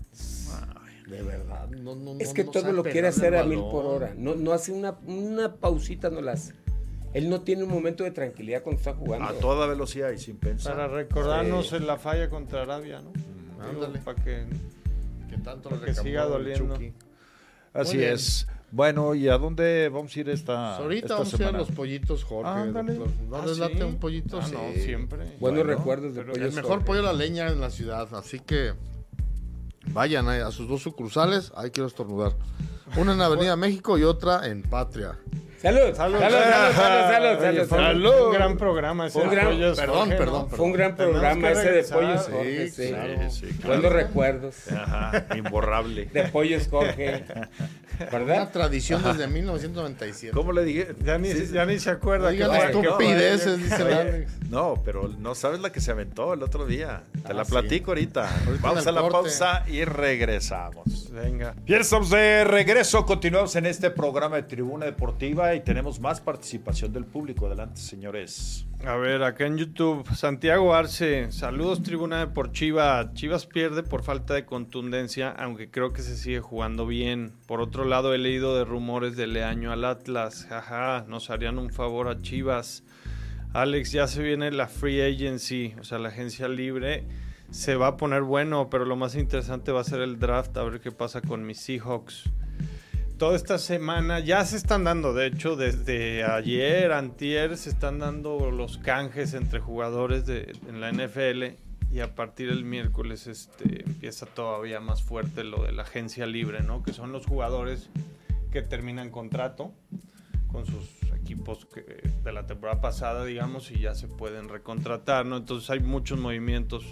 De verdad. No, no, es que todo lo quiere hacer a mil por hora. No, no hace una, una pausita, no la hace. Él no tiene un momento de tranquilidad cuando está jugando. A toda velocidad y sin pensar. Para recordarnos en la falla contra Arabia, ¿no? ándale. Para que, que tanto le que siga doliendo. Así es. Bueno, ¿y a dónde vamos a ir esta pues Ahorita vamos a ir a los pollitos, Jorge. Ándale. ¿No les late un pollito? Ah, no, siempre. Buenos recuerdos de El mejor pollo a la leña en la ciudad, así que vayan a sus dos sucursales. Ahí quiero estornudar. Una en Avenida México y otra en Patria. Salud, salud, salud, salud, salud, salud, Un gran programa ese un gran, perdón, perdón, Fue un gran programa ese de Pollos Jorge. Sí, sí, sí, Buenos recuerdos. Ajá, imborrable. De Pollos Jorge. ¿Verdad? Una tradición desde 1997. ¿Cómo le dije? Ya ni, ya ni se acuerda. Digan estupideces, dice Alex. No, pero no sabes la que se aventó el otro día. Te la platico ahorita. Vamos a la pausa y regresamos. Venga. Bien, estamos de regreso. Continuamos en este programa de Tribuna Deportiva y tenemos más participación del público. Adelante, señores. A ver, acá en YouTube, Santiago Arce, saludos Tribuna Deportiva. Chivas pierde por falta de contundencia, aunque creo que se sigue jugando bien. Por otro lado, he leído de rumores de Leaño al Atlas. Jaja, nos harían un favor a Chivas. Alex, ya se viene la free agency, o sea, la agencia libre. Se va a poner bueno, pero lo más interesante va a ser el draft, a ver qué pasa con mis Seahawks toda esta semana ya se están dando, de hecho, desde ayer, antier, se están dando los canjes entre jugadores de, en la NFL y a partir del miércoles este, empieza todavía más fuerte lo de la agencia libre, ¿no? Que son los jugadores que terminan contrato con sus equipos de la temporada pasada, digamos, y ya se pueden recontratar, ¿no? Entonces hay muchos movimientos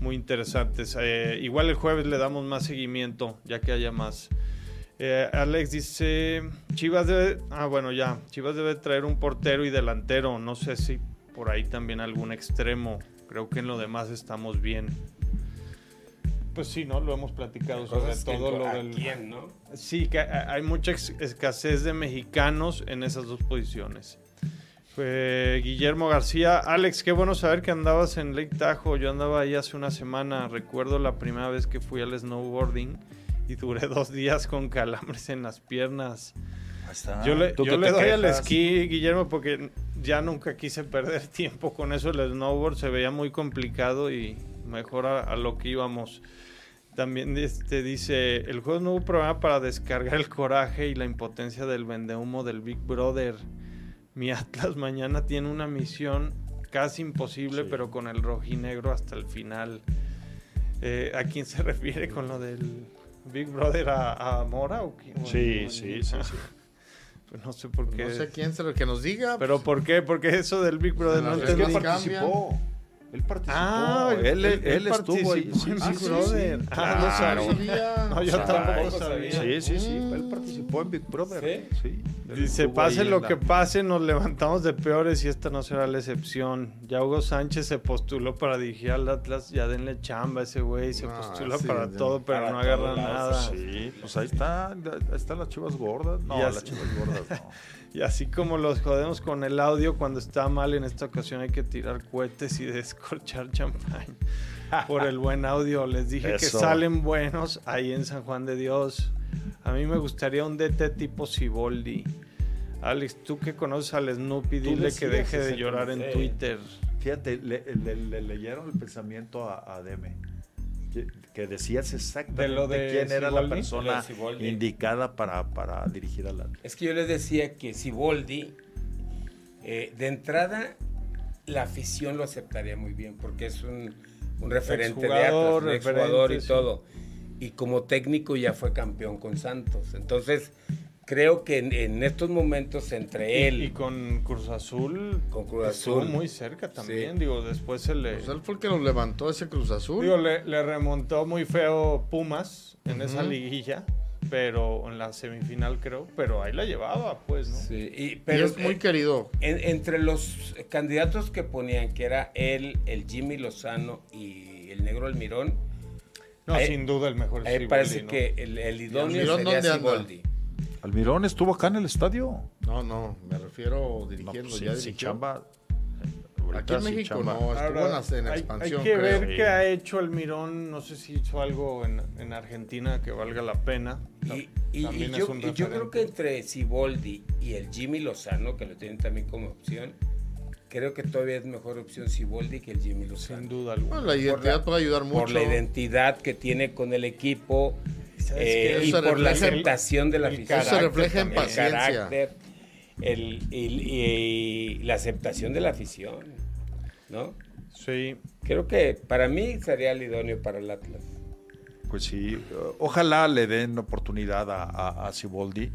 muy interesantes. Eh, igual el jueves le damos más seguimiento, ya que haya más eh, Alex dice, Chivas debe, ah bueno ya, Chivas debe traer un portero y delantero, no sé si por ahí también algún extremo, creo que en lo demás estamos bien. Pues sí, ¿no? Lo hemos platicado sobre todo lo del... Quién, ¿no? Sí, que hay mucha escasez de mexicanos en esas dos posiciones. Guillermo García, Alex, qué bueno saber que andabas en Lake Tahoe. Yo andaba ahí hace una semana. Recuerdo la primera vez que fui al snowboarding y duré dos días con calambres en las piernas. Yo le, yo le doy al esquí, Guillermo, porque ya nunca quise perder tiempo con eso. El snowboard se veía muy complicado y mejor a, lo que íbamos. También este dice, el juego no hubo programa para descargar el coraje y la impotencia del vendehumo del Big Brother. Mi Atlas mañana tiene una misión casi imposible, pero con el rojinegro hasta el final. Eh, ¿A quién se refiere con lo del Big Brother a, Mora o Sí, sí, sí, sí. Pues no sé por qué. No sé quién se lo que nos diga. Pero ¿por qué? Porque eso del Big Brother no entendí. participó. Él participó. Ah, él, él, estuvo ahí. Sí, sí, Big Brother. Ah, no sabía. No, yo tampoco sabía. Sí, sí, sí. Él participó en Big Brother. Sí. Dice, pase lo que pase, nos levantamos de peores y esta no será la excepción. Ya Hugo Sánchez se postuló para dirigir al Atlas, ya denle chamba a ese güey, se ah, postula para todo, pero no agarra nada. Sí, pues ahí está, ahí están las chivas gordas. No, las chivas gordas no. Y así como los jodemos con el audio, cuando está mal en esta ocasión hay que tirar cohetes y descorchar champán. Por el buen audio, les dije que salen buenos ahí en San Juan de Dios. A mí me gustaría un DT tipo Siboldi. Alex, tú que conoces al Snoopy, dile que deje de llorar en Twitter. Fíjate, le, leyeron el pensamiento a, a Deme que decías exactamente de quién era la persona indicada para, para dirigir al Atlas. Es que yo les decía que Siboldi, eh, de entrada, la afición lo aceptaría muy bien, porque es un, referente de Atlas, un jugador y todo. Y como técnico ya fue campeón con Santos. Entonces, creo que en, estos momentos entre él y, con Cruz Azul con Cruz Azul. muy cerca también digo después se le pues él fue el que nos levantó ese Cruz Azul. Digo le, remontó muy feo Pumas en esa liguilla pero en la semifinal creo pero ahí la llevaba pues no sí y, pero es muy eh, querido. entre los candidatos que ponían que era él el Jimmy Lozano y el Negro Almirón no, sin duda el mejor es parece que el, el idóneo sería Siboldi. Almirón estuvo acá en el estadio. No, no, me refiero dirigiendo pues, ya. Sin chamba. Aquí en México no, estuvo en, expansión. Hay que ver qué ha hecho Almirón. No sé si hizo algo en, Argentina que valga la pena. Y, yo, yo, creo que entre Siboldi y el Jimmy Lozano, que lo tienen también como opción, creo que todavía es mejor opción Siboldi que el Jimmy Lozano. Sin duda alguna. la identidad puede ayudar mucho. Por la identidad que tiene con el equipo eh, y por la aceptación de la afición. Eso se refleja en paciencia. El carácter, el, y la aceptación de la acición, ¿no? Sí. Creo que para mí sería el idóneo para el Atlas. Pues sí, ojalá le den oportunidad a, a, Ciboldi,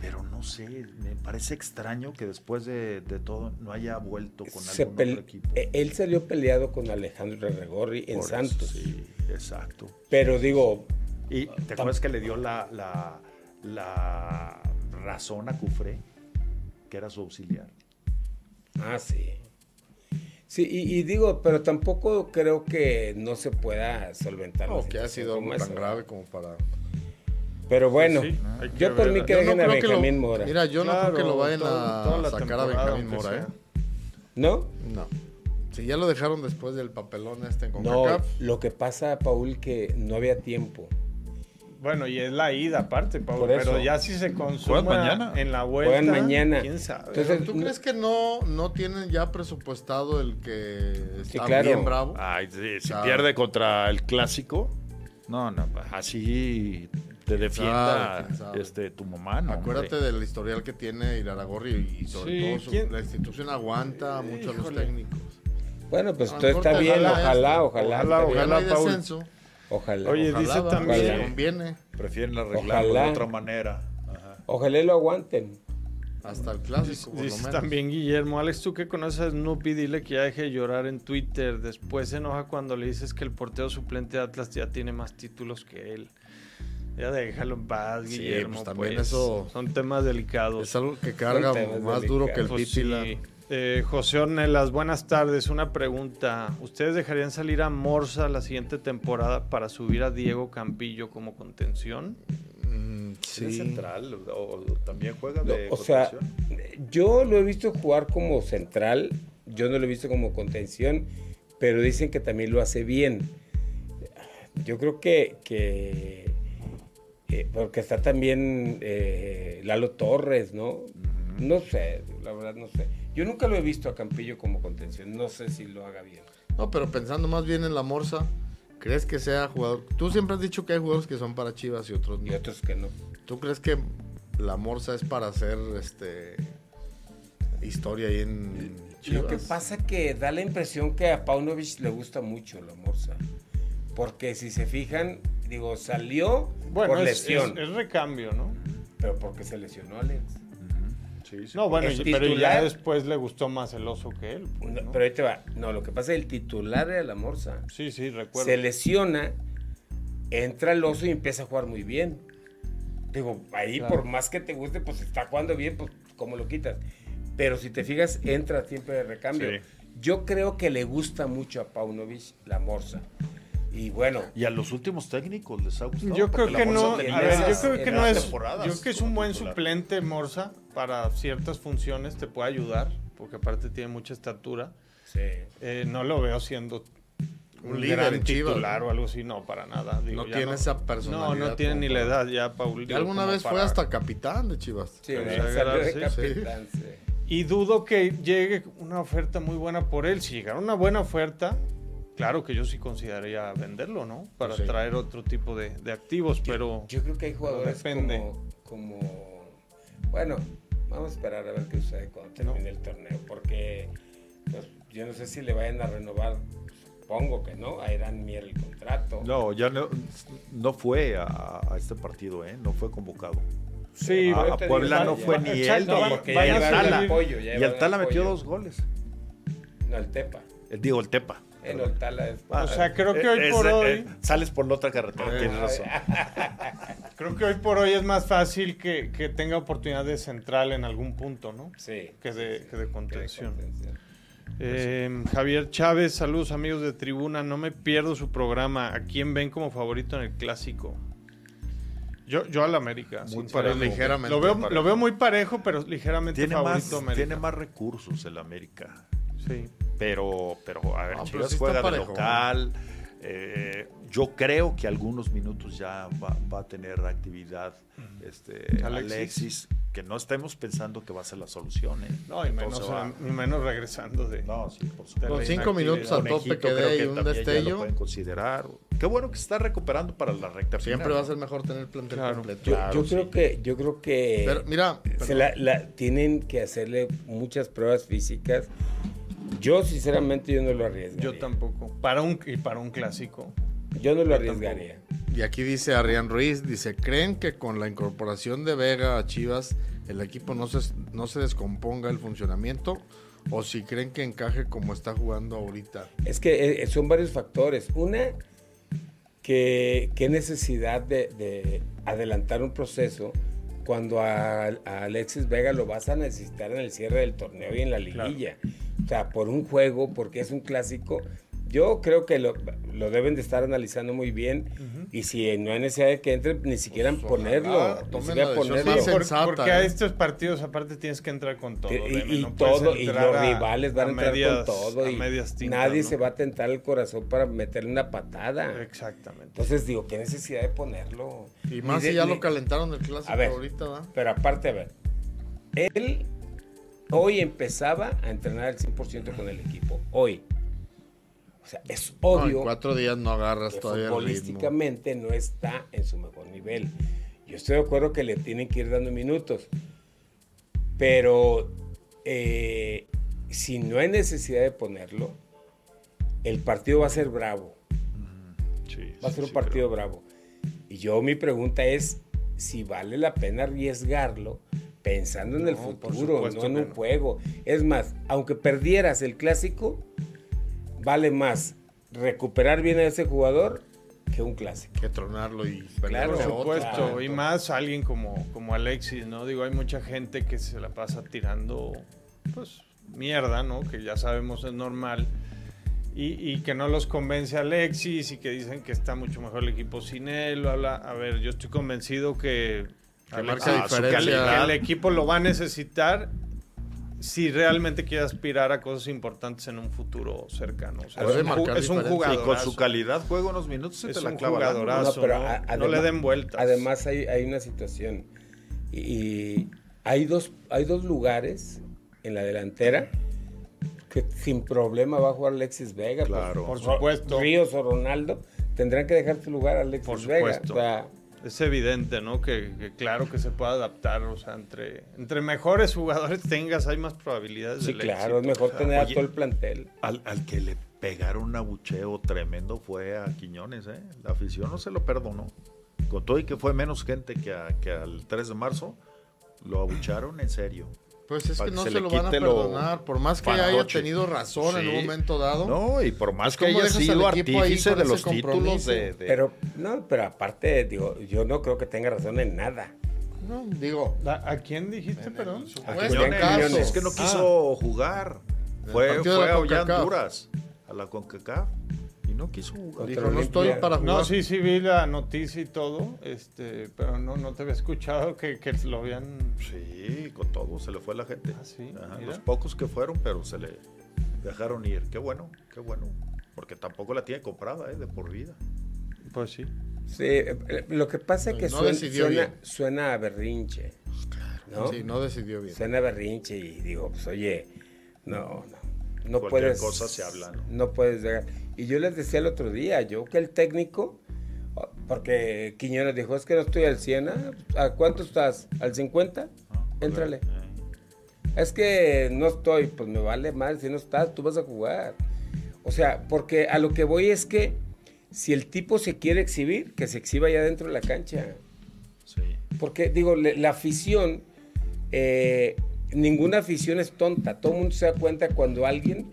pero no sé, me parece extraño que después de, todo no haya vuelto con algún otro equipo. E, él salió peleado con Alejandro Regorri en Santos. sí, exacto. Pero digo, y te acuerdas que le dio la, la, razón a Cufré, que era su auxiliar. Ah, sí. Sí, y, digo, pero tampoco creo que no se pueda solventar. No, que ha sido algo tan grave como para... Pero bueno, yo por mí que dejen a Benjamín Mora. Mira, yo no creo que lo vayan a sacar a Benjamín Mora, ¿eh? ¿No? No. Si ya lo dejaron después del papelón este en CONCACAF. No, lo que pasa, Paul, que no había tiempo. Bueno, y es la ida aparte, Pablo. Pero ya si se consume mañana? en la vuelta. mañana. ¿Quién sabe? Entonces, ¿Tú crees que no, no tienen ya presupuestado el que está bien bravo? Ay, si pierde contra el clásico. No, no, así te defienda este, tu mamá, ¿no? Acuérdate del historial que tiene Iraragorri y sobre todo la institución aguanta mucho a los técnicos. Bueno, pues todo está bien, ojalá, ojalá. Ojalá, ojalá, ojalá Ojalá. Oye, dice también. Conviene. Prefieren arreglarlo de otra manera. Ojalá lo aguanten. Hasta el clásico. Dice, también Guillermo, Alex, tú que conoces a Snoopy, dile que ya deje de llorar en Twitter. Después se enoja cuando le dices que el portero suplente de Atlas ya tiene más títulos que él. Ya déjalo en paz, Guillermo. Pues también pues. eso. Son temas delicados. Es algo que carga más duro que el pues eh, José Ornelas, buenas tardes. Una pregunta. ¿Ustedes dejarían salir a Morsa la siguiente temporada para subir a Diego Campillo como contención? Mm, sí. central o, también juega de O sea, yo lo he visto jugar como central, yo no lo he visto como contención, pero dicen que también lo hace bien. Yo creo que, que eh, porque está también eh, Lalo Torres, ¿no? No sé, la verdad no sé. Yo nunca lo he visto a Campillo como contención. No sé si lo haga bien. No, pero pensando más bien en la Morsa, ¿crees que sea jugador? Tú siempre has dicho que hay jugadores que son para Chivas y otros no. Y otros que no. ¿Tú crees que la Morsa es para hacer este historia ahí en Chivas? Lo que pasa que da la impresión que a Paunovic le gusta mucho la Morsa. Porque si se fijan, digo, salió por lesión. Es, es recambio, ¿no? Pero porque se lesionó Alex. No, bueno, pero ya después le gustó más el oso que él. Pues, pero ahí te va. No, lo que pasa es el titular de la Morsa. Sí, sí, recuerdo. Se lesiona, entra el oso y empieza a jugar muy bien. Digo, ahí por más que te guste, pues está jugando bien, pues ¿cómo lo quitas? Pero si te fijas, entra siempre de recambio. Yo creo que le gusta mucho a Paunovic la Morsa. Y bueno. ¿Y a los últimos técnicos les ha gustado? Yo creo que no. A ver, yo creo que no es. Yo creo que es un buen suplente Morsa para ciertas funciones, te puede ayudar, porque aparte tiene mucha estatura. Sí. Eh, no lo veo siendo un, líder gran titular o algo así, no, para nada. no tiene esa personalidad. No, no tiene ni la edad ya, Paul. Y alguna vez fue hasta capitán de Chivas. Sí, de capitán, sí. Y dudo que llegue una oferta muy buena por él. Si llegara una buena oferta, claro que yo sí consideraría venderlo, ¿no? Para traer otro tipo de, activos, pero... Yo creo que hay jugadores como, Bueno, vamos a esperar a ver qué sucede cuando termine el torneo, porque pues, yo no sé si le vayan a renovar supongo que no, a Irán Mier el contrato. No, ya no, no fue a, a, este partido, ¿eh? no fue convocado. Sí, a, Puebla no fue ni él ni vaya Tala. Apoyo, y el Tala metió dos goles. No, el Tepa. El, digo, el Tepa. Tala es... o sea, creo que hoy por hoy... Eh, sales por la otra carretera, tienes ah, razón. creo que hoy por hoy es más fácil que, que, tenga oportunidad de central en algún punto, ¿no? Sí. Que de, Que de contención. Eh, Javier Chávez, saludos amigos de Tribuna. No me pierdo su programa. ¿A quién ven como favorito en el clásico? Yo, yo al América. Muy parejo. Ligeramente lo, veo, lo veo muy parejo, pero ligeramente tiene favorito más, Tiene más recursos el América. Sí. Pero, pero a ver, ah, Chivas juega de local. Eh, yo creo que algunos minutos ya va, a tener actividad este, Alexis. que no estemos pensando que va a ser la solución. ¿eh? No, y menos, regresando de. No, sí, por supuesto. Con cinco minutos a tope que dé y un destello. lo pueden considerar. Qué bueno que se está recuperando para la recta Siempre va a ser mejor tener plantel completo. Yo, creo que, yo creo que. mira. Se la, tienen que hacerle muchas pruebas físicas yo, sinceramente, yo no lo arriesgaría. Yo tampoco. Para un, y para un clásico. Yo no lo arriesgaría. Y aquí dice Arián Ruiz, dice, ¿creen que con la incorporación de Vega a Chivas el equipo no se, no se descomponga el funcionamiento? ¿O si creen que encaje como está jugando ahorita? Es que eh, son varios factores. Una, que qué necesidad de, adelantar un proceso cuando a, Alexis Vega lo vas a necesitar en el cierre del torneo y en la liguilla. O sea, por un juego, porque es un clásico. Yo creo que lo, deben de estar analizando muy bien y si no hay necesidad de que entre, ni siquiera pues, ponerlo. Ni siquiera ponerlo. porque a estos partidos aparte tienes que entrar con todo. Y, todo, y los rivales van a, entrar con todo. Y nadie se va a tentar el corazón para meterle una patada. Exactamente. Entonces digo, ¿qué necesidad de ponerlo? Y más si ya lo calentaron el clásico ahorita, ¿va? Pero aparte, a ver, él Hoy empezaba a entrenar al 100% con el equipo. Hoy. O sea, es obvio. en cuatro días no agarras que todavía. Futbolísticamente no está en su mejor nivel. Yo estoy de acuerdo que le tienen que ir dando minutos. Pero eh, si no hay necesidad de ponerlo, el partido va a ser bravo. va a ser un partido bravo. Y yo mi pregunta es si vale la pena arriesgarlo pensando en el futuro, no en un juego. Es más, aunque perdieras el clásico, vale más recuperar bien a ese jugador que un clásico. Que tronarlo y claro, Por supuesto, y más alguien como, como Alexis, ¿no? Digo, hay mucha gente que se la pasa tirando, pues, mierda, ¿no? Que ya sabemos es normal. Y, y, que no los convence Alexis y que dicen que está mucho mejor el equipo sin él. Habla. A ver, yo estoy convencido que que marca diferencia. el equipo lo va a necesitar si realmente quiere aspirar a cosas importantes en un futuro cercano. es, un, jugador. Y con su calidad juega unos minutos es un jugadorazo. No, le den vueltas. Además hay, hay una situación. Y, hay, dos, hay dos lugares en la delantera que sin problema va a jugar Alexis Vega. Claro. Por, supuesto. Ríos o Ronaldo tendrán que dejar su lugar a Alexis por supuesto. Vega es evidente, ¿no? Que, claro que se puede adaptar, o sea, entre, entre mejores jugadores tengas, hay más probabilidades sí, claro, es mejor tener a todo el plantel. Al, que le pegaron un abucheo tremendo fue a Quiñones, ¿eh? La afición no se lo perdonó. Con todo y que fue menos gente que, que al 3 de marzo, lo abucharon en serio. Pues es que no se, lo van a perdonar, por más que haya tenido razón en un momento dado. No, y por más que haya sido artífice de los títulos de, Pero, no, pero aparte, digo, yo no creo que tenga razón en nada. No, digo. ¿A, quién dijiste, perdón? A Quiñones. Es que no quiso ah. jugar. Fue, fue a Honduras, a la CONCACAF no quiso jugar. Dijo, no estoy para jugar. No, sí, sí vi la noticia y todo, este, pero no, no te había escuchado que, que lo habían... Sí, con todo, se le fue la gente. Ah, sí, los pocos que fueron, pero se le dejaron ir. Qué bueno, qué bueno. Porque tampoco la tiene comprada, ¿eh? De por vida. Pues sí. Sí, eh, lo que pasa es que suena, suena, a berrinche. Pues claro. ¿no? Sí, no decidió bien. Suena a berrinche y digo, pues oye, no, no. No Cualquier puedes. cosa se habla, ¿no? No puedes y yo les decía el otro día, yo que el técnico, porque Quiñones dijo, es que no estoy al 100, ¿ah? ¿a cuánto estás? ¿Al 50? Ah, Éntrale. Es que no estoy, pues me vale mal, si no estás, tú vas a jugar. O sea, porque a lo que voy es que si el tipo se quiere exhibir, que se exhiba ya dentro de la cancha. Sí. Porque, digo, la afición, eh, ninguna afición es tonta. Todo el mundo se da cuenta cuando alguien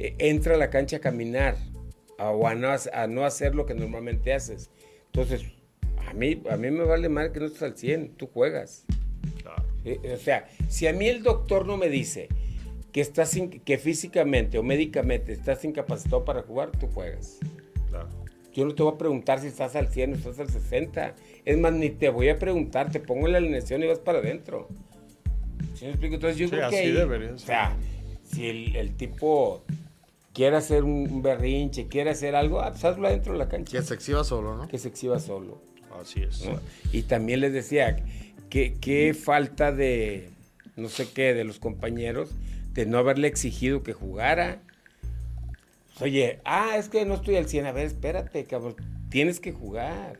eh, entra a la cancha a caminar o a no, hacer lo que normalmente haces. Entonces, a mí, a mí me vale mal que no estés al 100, tú juegas. O sea, si a mí el doctor no me dice que, estás que físicamente o médicamente estás incapacitado para jugar, tú juegas. Yo no te voy a preguntar si estás al 100 o estás al 60. Es más, ni te voy a preguntar, te pongo en la alineación y vas para adentro. ¿Sí me explico? Entonces yo creo que O sea, si el, el tipo quiere hacer un berrinche, quiere hacer algo, ah, pues hazlo adentro de la cancha. Que se exhiba solo, ¿no? Que se exhiba solo. Así es. Y también les decía que qué falta de, no sé qué, de los compañeros, de no haberle exigido que jugara. Oye, ah, es que no estoy al 100. A ver, espérate, cabrón. Tienes que jugar.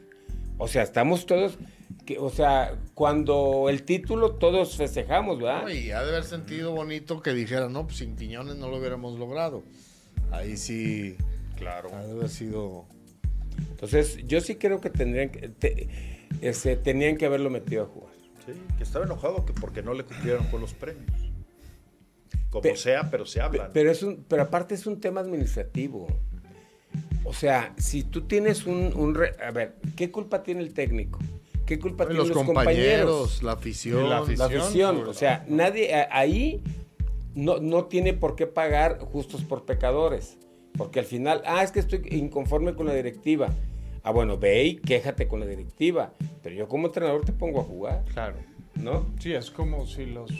O sea, estamos todos. Que, o sea, cuando el título todos festejamos, ¿verdad? y ha de haber sentido bonito que dijera, no, pues sin Quiñones no lo hubiéramos logrado. Ahí sí, claro. Ha sido. Entonces, yo sí creo que tendrían que, este, tenían que haberlo metido a jugar. Sí, que estaba enojado que porque no le cumplieron con los premios. Como sea, pero se habla. Pero, es un, pero aparte es un tema administrativo. O sea, si tú tienes un, a ver, ¿qué culpa tiene el técnico? ¿Qué culpa tienen los, compañeros? La afición. La afición. O sea, nadie ahí no, no tiene por qué pagar justos por pecadores. Porque al final, ah, es que estoy inconforme con la directiva. Ah, bueno, ve y quéjate con la directiva. Pero yo como entrenador te pongo a jugar. Claro. ¿No? Sí, es como si los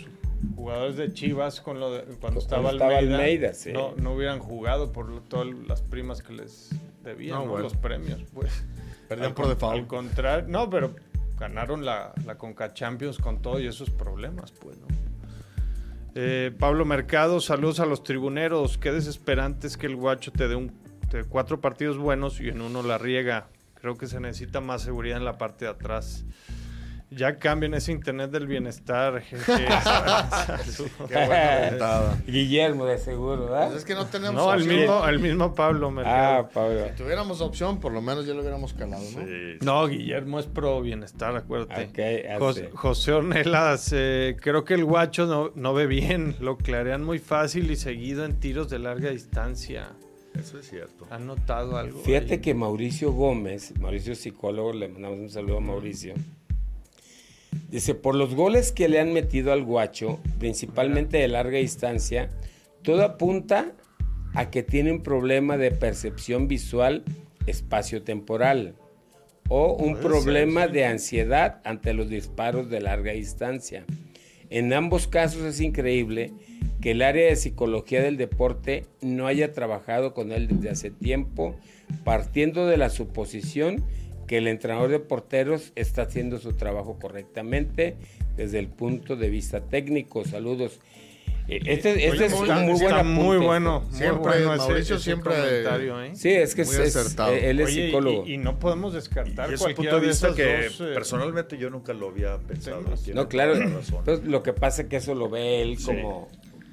jugadores de Chivas con lo cuando, estaba, Almeida, no, no, hubieran jugado por todas las primas que les debían, los premios. Pues, Perdían por default. Al contrario, no, pero ganaron la, la Conca Champions con todo y esos problemas, pues, ¿no? Eh, Pablo Mercado, saludos a los tribuneros. Qué desesperante es que el guacho te dé un, cuatro partidos buenos y en uno la riega. Creo que se necesita más seguridad en la parte de atrás. Ya cambien ese internet del bienestar. Guillermo, de seguro, ¿verdad? Pues es que no tenemos No, el mismo, el mismo Pablo Mercado. Ah, Pablo. Si tuviéramos opción, por lo menos ya lo hubiéramos calado, ¿no? No, Guillermo es pro bienestar, acuérdate. José Ornelas, eh, creo que el guacho no, no ve bien. Lo clarean muy fácil y seguido en tiros de larga distancia. Eso es cierto. ¿Han notado algo? Fíjate que Mauricio Gómez, Mauricio psicólogo, le mandamos un saludo a Mauricio. Dice, por los goles que le han metido al guacho, principalmente de larga distancia, todo apunta a que tiene un problema de percepción visual espacio-temporal o un problema de ansiedad ante los disparos de larga distancia. En ambos casos es increíble que el área de psicología del deporte no haya trabajado con él desde hace tiempo, partiendo de la suposición que el entrenador de porteros está haciendo su trabajo correctamente desde el punto de vista técnico. Saludos. Eh, este, este es muy, muy bueno. Siempre, Mauricio siempre. ¿eh? Sí, es que es, eh, él es psicólogo. Y, no podemos descartar y es punto de vista que personalmente yo nunca lo había pensado. No, claro. Entonces, lo que pasa es que eso lo ve él como.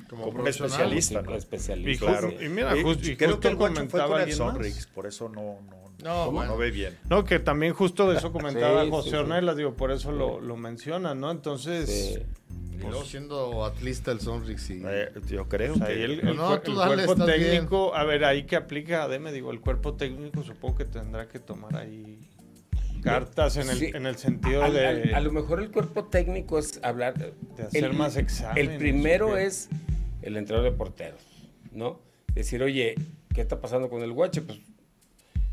Como, especialista, ¿no? especialista. Y, claro. y mira, justo, y creo que el comentaba fue con por eso no, no, no, no ve bien. No, que también justo de eso comentaba José Ornelas, digo, por eso lo, lo menciona, ¿no? Entonces... Y luego siendo atlista el Sonrix y... Eh, yo creo que... El, cuerpo técnico, a ver, ahí que aplica, me digo, el cuerpo técnico supongo que tendrá que tomar ahí cartas en el, en el sentido de... A, lo mejor el cuerpo técnico es hablar... De hacer más exámenes. El primero es el entrenador de porteros, ¿no? Decir, oye, ¿qué está pasando con el guache? Pues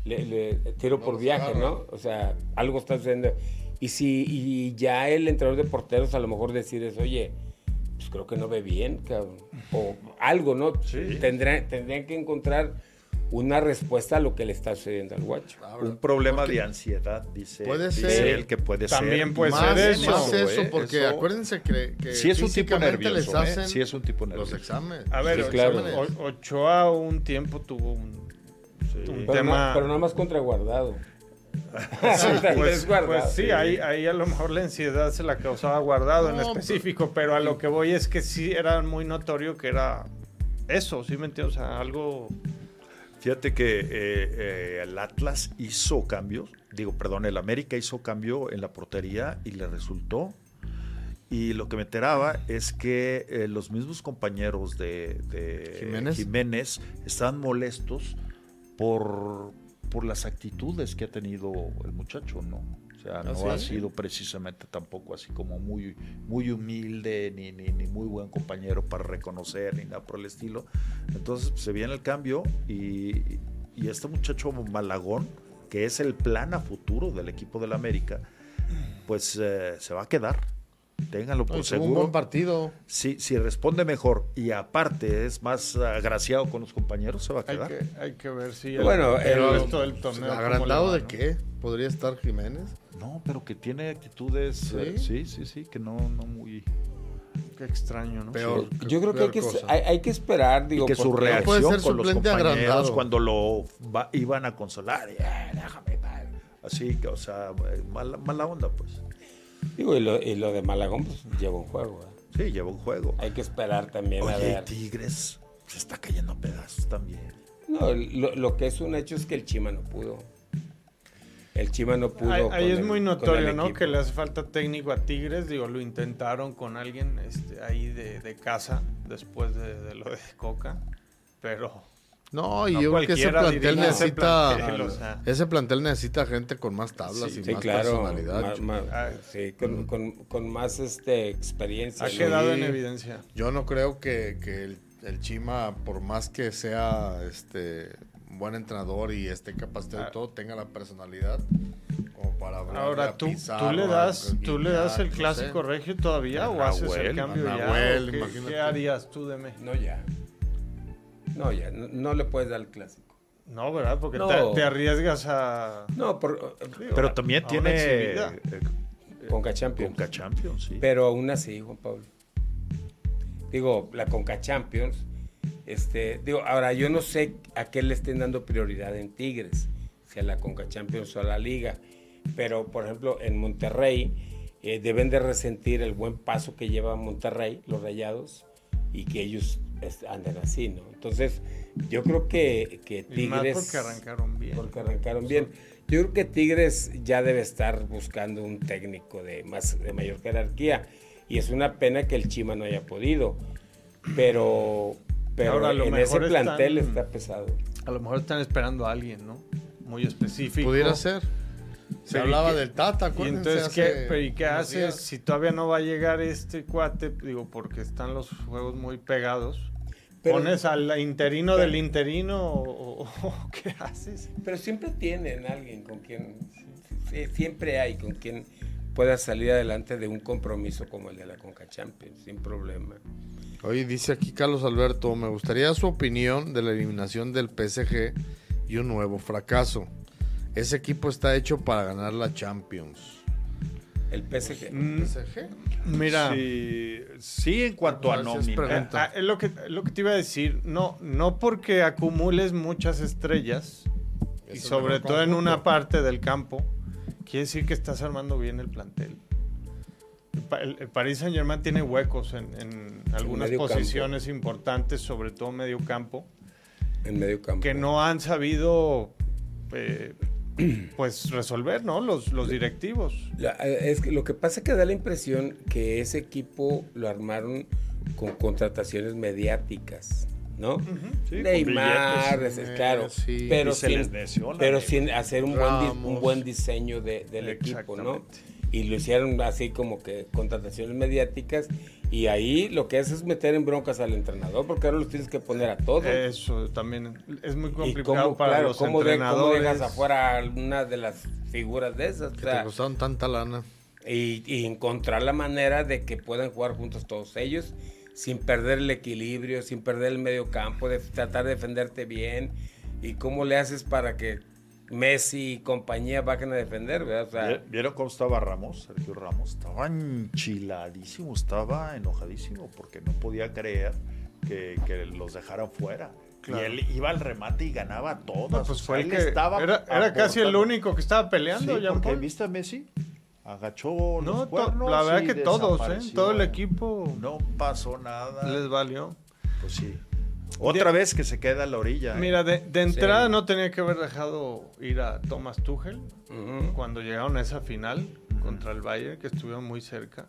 le, tiro por viaje, ¿no? O sea, algo está sucediendo. Y si y ya el entrenador de porteros a lo mejor decir es, oye, pues creo que no ve bien, cabrón. O algo, ¿no? Tendrán, tendrían que encontrar una respuesta a lo que le está sucediendo al guacho. Un problema de ansiedad, dice, puede ser, él que puede También puede ser eso. Más eso, ¿eh? porque acuérdense que, que si es un tipo nervioso, les ¿eh? hacen si es un tipo nervioso. los exámenes. A ver, claro. Ochoa un tiempo tuvo un, un pero tema... pero nada más contraguardado. sí, pues, pues, sí, ahí, ahí, a lo mejor la ansiedad se la causaba guardado en específico, pero a lo que voy es que sí era muy notorio que era eso, ¿sí me entiendes? O sea, algo Fíjate que eh, eh, el Atlas hizo cambios, digo, perdón, el América hizo cambio en la portería y le resultó. Y lo que me enteraba es que eh, los mismos compañeros de, ¿Jiménez? Jiménez estaban molestos por, por las actitudes que ha tenido el muchacho, ¿no? O sea, no ha sido precisamente tampoco así como muy, muy humilde, ni, ni, ni, muy buen compañero para reconocer, ni nada por el estilo. Entonces pues, se viene el cambio y, y, este muchacho Malagón, que es el plan a futuro del equipo del América, pues eh, se va a quedar. Ténganlo por seguro. Un buen partido. Si, si responde mejor y aparte es más agraciado con los compañeros, se va a quedar. Hay que, hay que ver si. Bueno, el, el, torneo. ¿Agrandado de qué? ¿Podría estar Jiménez? No, pero que tiene actitudes. ¿Sí? Eh, sí, sí, sí, que no, no muy. Qué extraño, ¿no? Peor, Yo creo que hay, que hay, que esperar, digo, y que su reacción con los compañeros agrandado. cuando lo iban a consolar, eh, déjame, así que, o sea, mala, mala onda, pues. Digo, y lo, y lo de Malagón, pues lleva un juego. ¿eh? Sí, lleva un juego. Hay que esperar también Oye, a ver. Tigres se está cayendo a pedazos también. No, lo, lo, que es un hecho es que el Chima no pudo. El Chima no pudo. Ahí, es muy notorio, ¿no? Que le hace falta técnico a Tigres. Digo, lo intentaron con alguien este, ahí de, de casa después de, de, lo de Coca. Pero no, y yo creo que ese plantel necesita. Ese plantel, necesita gente con más tablas y más personalidad. Ah, sí, con, con, más este, experiencia. Ha quedado en evidencia. Yo no creo que, que el, el, Chima, por más que sea este buen entrenador y esté capacitado y ah. todo, tenga la personalidad como para Ahora tú, tú le das, tú le das el clásico regio todavía o haces el cambio ya. ¿Qué, ¿Qué harías tú de mí? No ya. No, ya, no, le puedes dar el clásico. No, ¿verdad? Porque te, arriesgas a... No, por, pero también tiene... Eh, Conca Champions. Conca Champions, sí. Pero aún así, Juan Pablo. Digo, la Conca Champions, este, digo, ahora yo no sé a qué le estén dando prioridad en Tigres, si a la Conca Champions o a la Liga, pero por ejemplo en Monterrey eh, deben de resentir el buen paso que lleva Monterrey, los Rayados, y que ellos anden así, ¿no? Entonces, yo creo que, que Tigres... porque arrancaron bien. Porque arrancaron bien. Yo creo que Tigres ya debe estar buscando un técnico de, más, de mayor jerarquía. Y es una pena que el Chima no haya podido. Pero, pero en ese plantel está pesado. A lo mejor están esperando a alguien, ¿no? Muy específico. Pudiera ser. Se hablaba del Tata, ¿Y entonces qué, ¿y qué haces si todavía no va a llegar este cuate? Digo, porque están los juegos muy pegados. ¿Pones al interino del interino o, qué haces? Pero siempre tienen alguien con quien, siempre hay con quien pueda salir adelante de un compromiso como el de la Conca Champions, sin problema. Oye, dice aquí Carlos Alberto, me gustaría su opinión de la eliminación del PSG y un nuevo fracaso. Ese equipo está hecho para ganar la Champions. El PSG. Mm, PSG? Mira, sí, en cuanto a nómina. Ah, es lo que, lo que te iba a decir. No, no porque acumules muchas estrellas, y sobre todo en una parte del campo, quiere decir que estás armando bien el plantel. El, Paris Saint Germain tiene huecos en, algunas posiciones importantes, sobre todo medio campo. En medio campo. Que no han sabido eh, pues resolver, ¿no? Los, los directivos. Eh, es que lo que pasa es que da la impresión que ese equipo lo armaron con contrataciones mediáticas. ¿no? Neymar, claro, pero, sin, pero sin hacer un buen, un buen diseño del equipo, ¿no? Y lo hicieron así como que contrataciones mediáticas y ahí lo que hace es meter en broncas al entrenador, porque ahora los tienes que poner a todos. Eso también es muy complicado para los entrenadores. ¿Cómo dejas afuera una de las figuras de esas? Que te costaron tanta lana. Y, y, encontrar la manera de que puedan jugar juntos todos ellos, sin perder el equilibrio, sin perder el medio campo, de tratar de defenderte bien. ¿Y cómo le haces para que Messi y compañía bajen a defender, ¿verdad? ¿Vieron cómo estaba Ramos? Sergio Ramos estaba enchiladísimo, estaba enojadísimo porque no podía creer que, los dejaran fuera. Y él iba al remate y ganaba todas. pues fue el que estaba era, casi el único que estaba peleando. Sí, porque viste a Messi agachó no, los La verdad que todos, ¿eh? todo el equipo no pasó nada. Les valió. Pues sí. Otra vez que se queda a la orilla. ¿eh? Mira, de, entrada no tenía que haber dejado ir a Thomas Tuchel cuando llegaron a esa final contra el Bayern, que estuvieron muy cerca.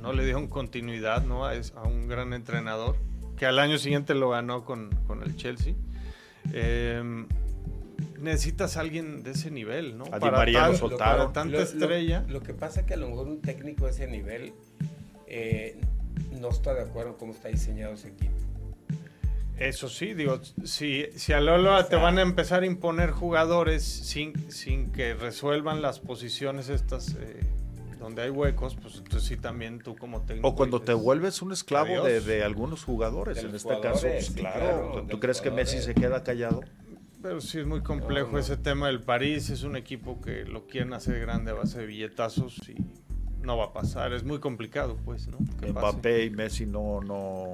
No le dieron continuidad ¿no? a, un gran entrenador, que al año siguiente lo ganó con, el Chelsea. Em, necesitas a alguien de ese nivel, ¿no? A para, lo para tanta estrella. Lo, que pasa es que a lo mejor un técnico de ese nivel eh, no está de acuerdo con cómo está diseñado ese equipo. Eso sí, digo, si, si a Lolo te van a empezar a imponer jugadores sin, sin que resuelvan las posiciones estas eh, donde hay huecos, pues entonces sí también tú como técnico. O cuando te vuelves un esclavo de, algunos jugadores, en este caso, pues, claro. ¿Tú crees que Messi se queda callado? Pero sí es muy complejo ese tema del París, es un equipo que lo quieren hacer grande a base de billetazos y no va a pasar, es muy complicado, pues, ¿no? Mbappé y Messi no, no,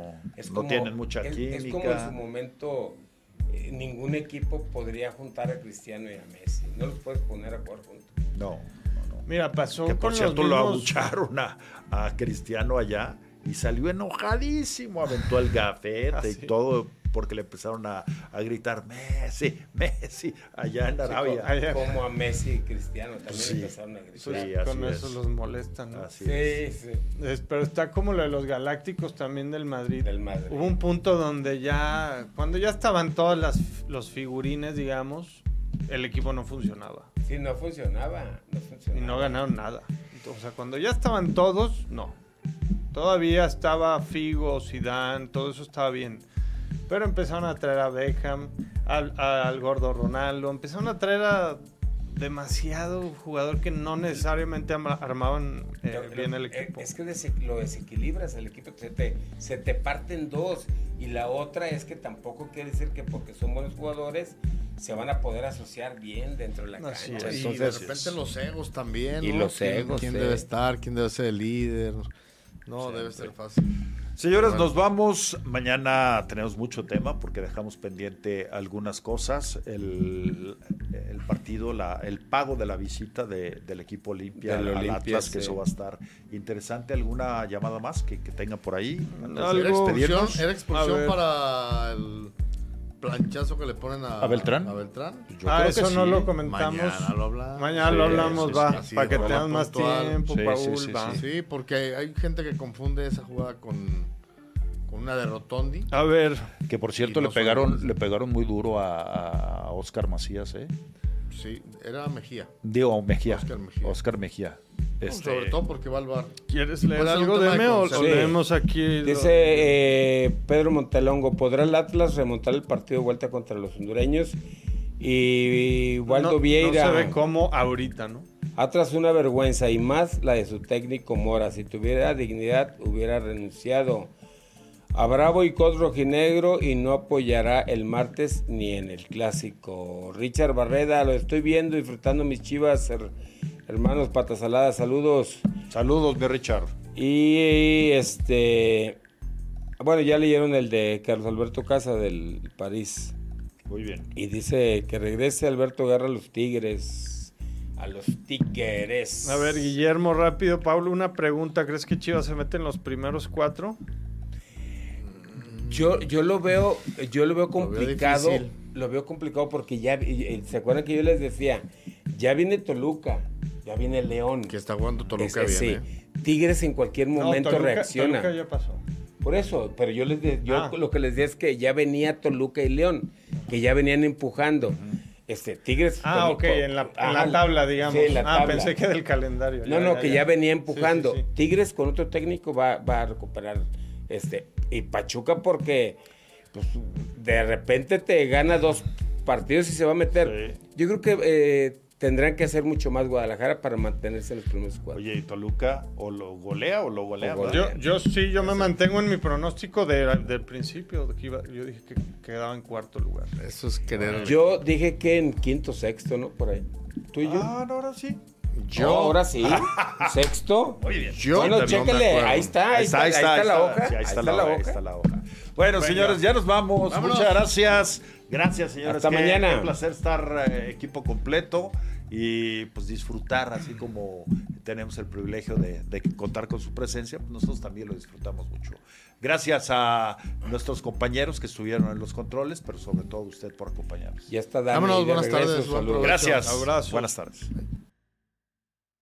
no tienen mucha química. Es como en su momento eh, ningún equipo podría juntar a Cristiano y a Messi, no los puedes poner a jugar juntos. No, no, no. Mira, pasó que por cierto lo abucharon a, a Cristiano allá y salió enojadísimo, aventó el gafete ah, y todo porque le empezaron a, gritar Messi, Messi, allá en Arabia. como, a Messi y Cristiano también empezaron a gritar. con eso los molestan. sí, sí. pero está como lo de los Galácticos también del Madrid. Del Madrid. Hubo un punto donde ya, cuando ya estaban todos las, los figurines, digamos, el equipo no funcionaba. Sí, no funcionaba, no funcionaba. Y no ganaron nada. O sea, cuando ya estaban todos, no. Todavía estaba Figo, Zidane, todo eso estaba bien. Pero empezaron a traer a Beckham, al, gordo Ronaldo, empezaron a traer a demasiado jugador que no necesariamente armaban eh, bien el equipo. Es que lo desequilibras el equipo, se te, se te parten dos. Y la otra es que tampoco quiere decir que porque son buenos jugadores se van a poder asociar bien dentro de la cancha. y de repente los egos también. Y los egos. ¿Quién, debe estar? ¿Quién debe ser el líder? No, debe ser fácil. Señores, nos vamos. Mañana tenemos mucho tema porque dejamos pendiente algunas cosas. El, partido, la, el pago de la visita del equipo Olimpia al Atlas, que eso va a estar interesante. ¿Alguna llamada más que, que tenga por ahí? ¿Era expulsión, era expulsión para el planchazo que le ponen a, Beltrán? A Beltrán. ah, eso no lo comentamos. Mañana lo hablamos. Mañana lo hablamos, va. para que tengas más tiempo, Paul. Va. Sí, porque hay gente que confunde esa jugada con, con una de Rotondi. A ver. Que por cierto le pegaron, le pegaron muy duro a, a Oscar Macías, ¿eh? Sí, era Mejía. Digo, Mejía. Oscar Mejía. Oscar Mejía. Este... sobre todo porque va al bar. ¿Quieres leer algo de Meo? O leemos aquí. Dice eh, Pedro Montelongo: ¿podrá el Atlas remontar el partido de vuelta contra los hondureños? Y Waldo Vieira. No se ve cómo ahorita, ¿no? Atlas una vergüenza y más la de su técnico Mora. Si tuviera dignidad, hubiera renunciado a Bravo y Cos Rojinegro y no apoyará el martes ni en el clásico. Richard Barreda, lo estoy viendo, disfrutando mis chivas, hermanos patasaladas, saludos. Saludos, mi Richard. Y este, bueno, ya leyeron el de Carlos Alberto Casa del París. Muy bien. Y dice que regrese Alberto Guerra a los Tigres. A los Tigres. A ver, Guillermo, rápido. Pablo, una pregunta. ¿Crees que Chivas se mete en los primeros cuatro? Yo, yo lo veo, yo lo veo complicado. Lo veo, complicado porque ya, ¿se acuerdan que yo les decía? Ya viene Toluca, ya viene León. Que está jugando Toluca bien. Sí. ¿eh? Tigres en cualquier momento no, Toluca, reacciona. Toluca ya pasó. Por eso, pero yo les yo Ah. lo que les decía es que ya venía Toluca y León, que ya venían empujando. Este, Tigres. Ah, ok, en la, en Ajá, la tabla, digamos. sí, en la ah, tabla. pensé que del calendario. No, no, que ya venía empujando. Sí, sí, sí. Tigres con otro técnico va, va a recuperar este. Y Pachuca porque pues, de repente te gana dos partidos y se va a meter. Sí. Yo creo que eh, tendrán que hacer mucho más Guadalajara para mantenerse en los primeros cuatro. Oye, ¿y Toluca o lo golea o lo golea? O. Yo, yo sí, yo me mantengo en mi pronóstico de- del principio. de que iba- yo dije que quedaba en cuarto lugar. Eso es querer. Yo dije que en quinto, sexto, ¿no? Por ahí. ¿Tú y yo? Ah, no, ahora sí. Yo, No, ahora sí. Sexto. Muy bien. yo bueno, no chéquele. Ahí está, ahí está, ahí está, la hoja. Sí, ahí está, la, hoja. Ahí está la hoja. Bueno, Venga. señores, ya nos vamos. Vámonos. Muchas gracias. Gracias, señores. Hasta Qué- mañana. Qué placer estar eh, equipo completo y pues disfrutar, así como tenemos el privilegio de, de contar con su presencia, pues nosotros también lo disfrutamos mucho. Gracias a nuestros compañeros que estuvieron en los controles, pero sobre todo a usted por acompañarnos. Ya está Dani. Vámonos, buenas regreso, tardes, buen saludos. provecho. Gracias. Abrazo. Buenas tardes.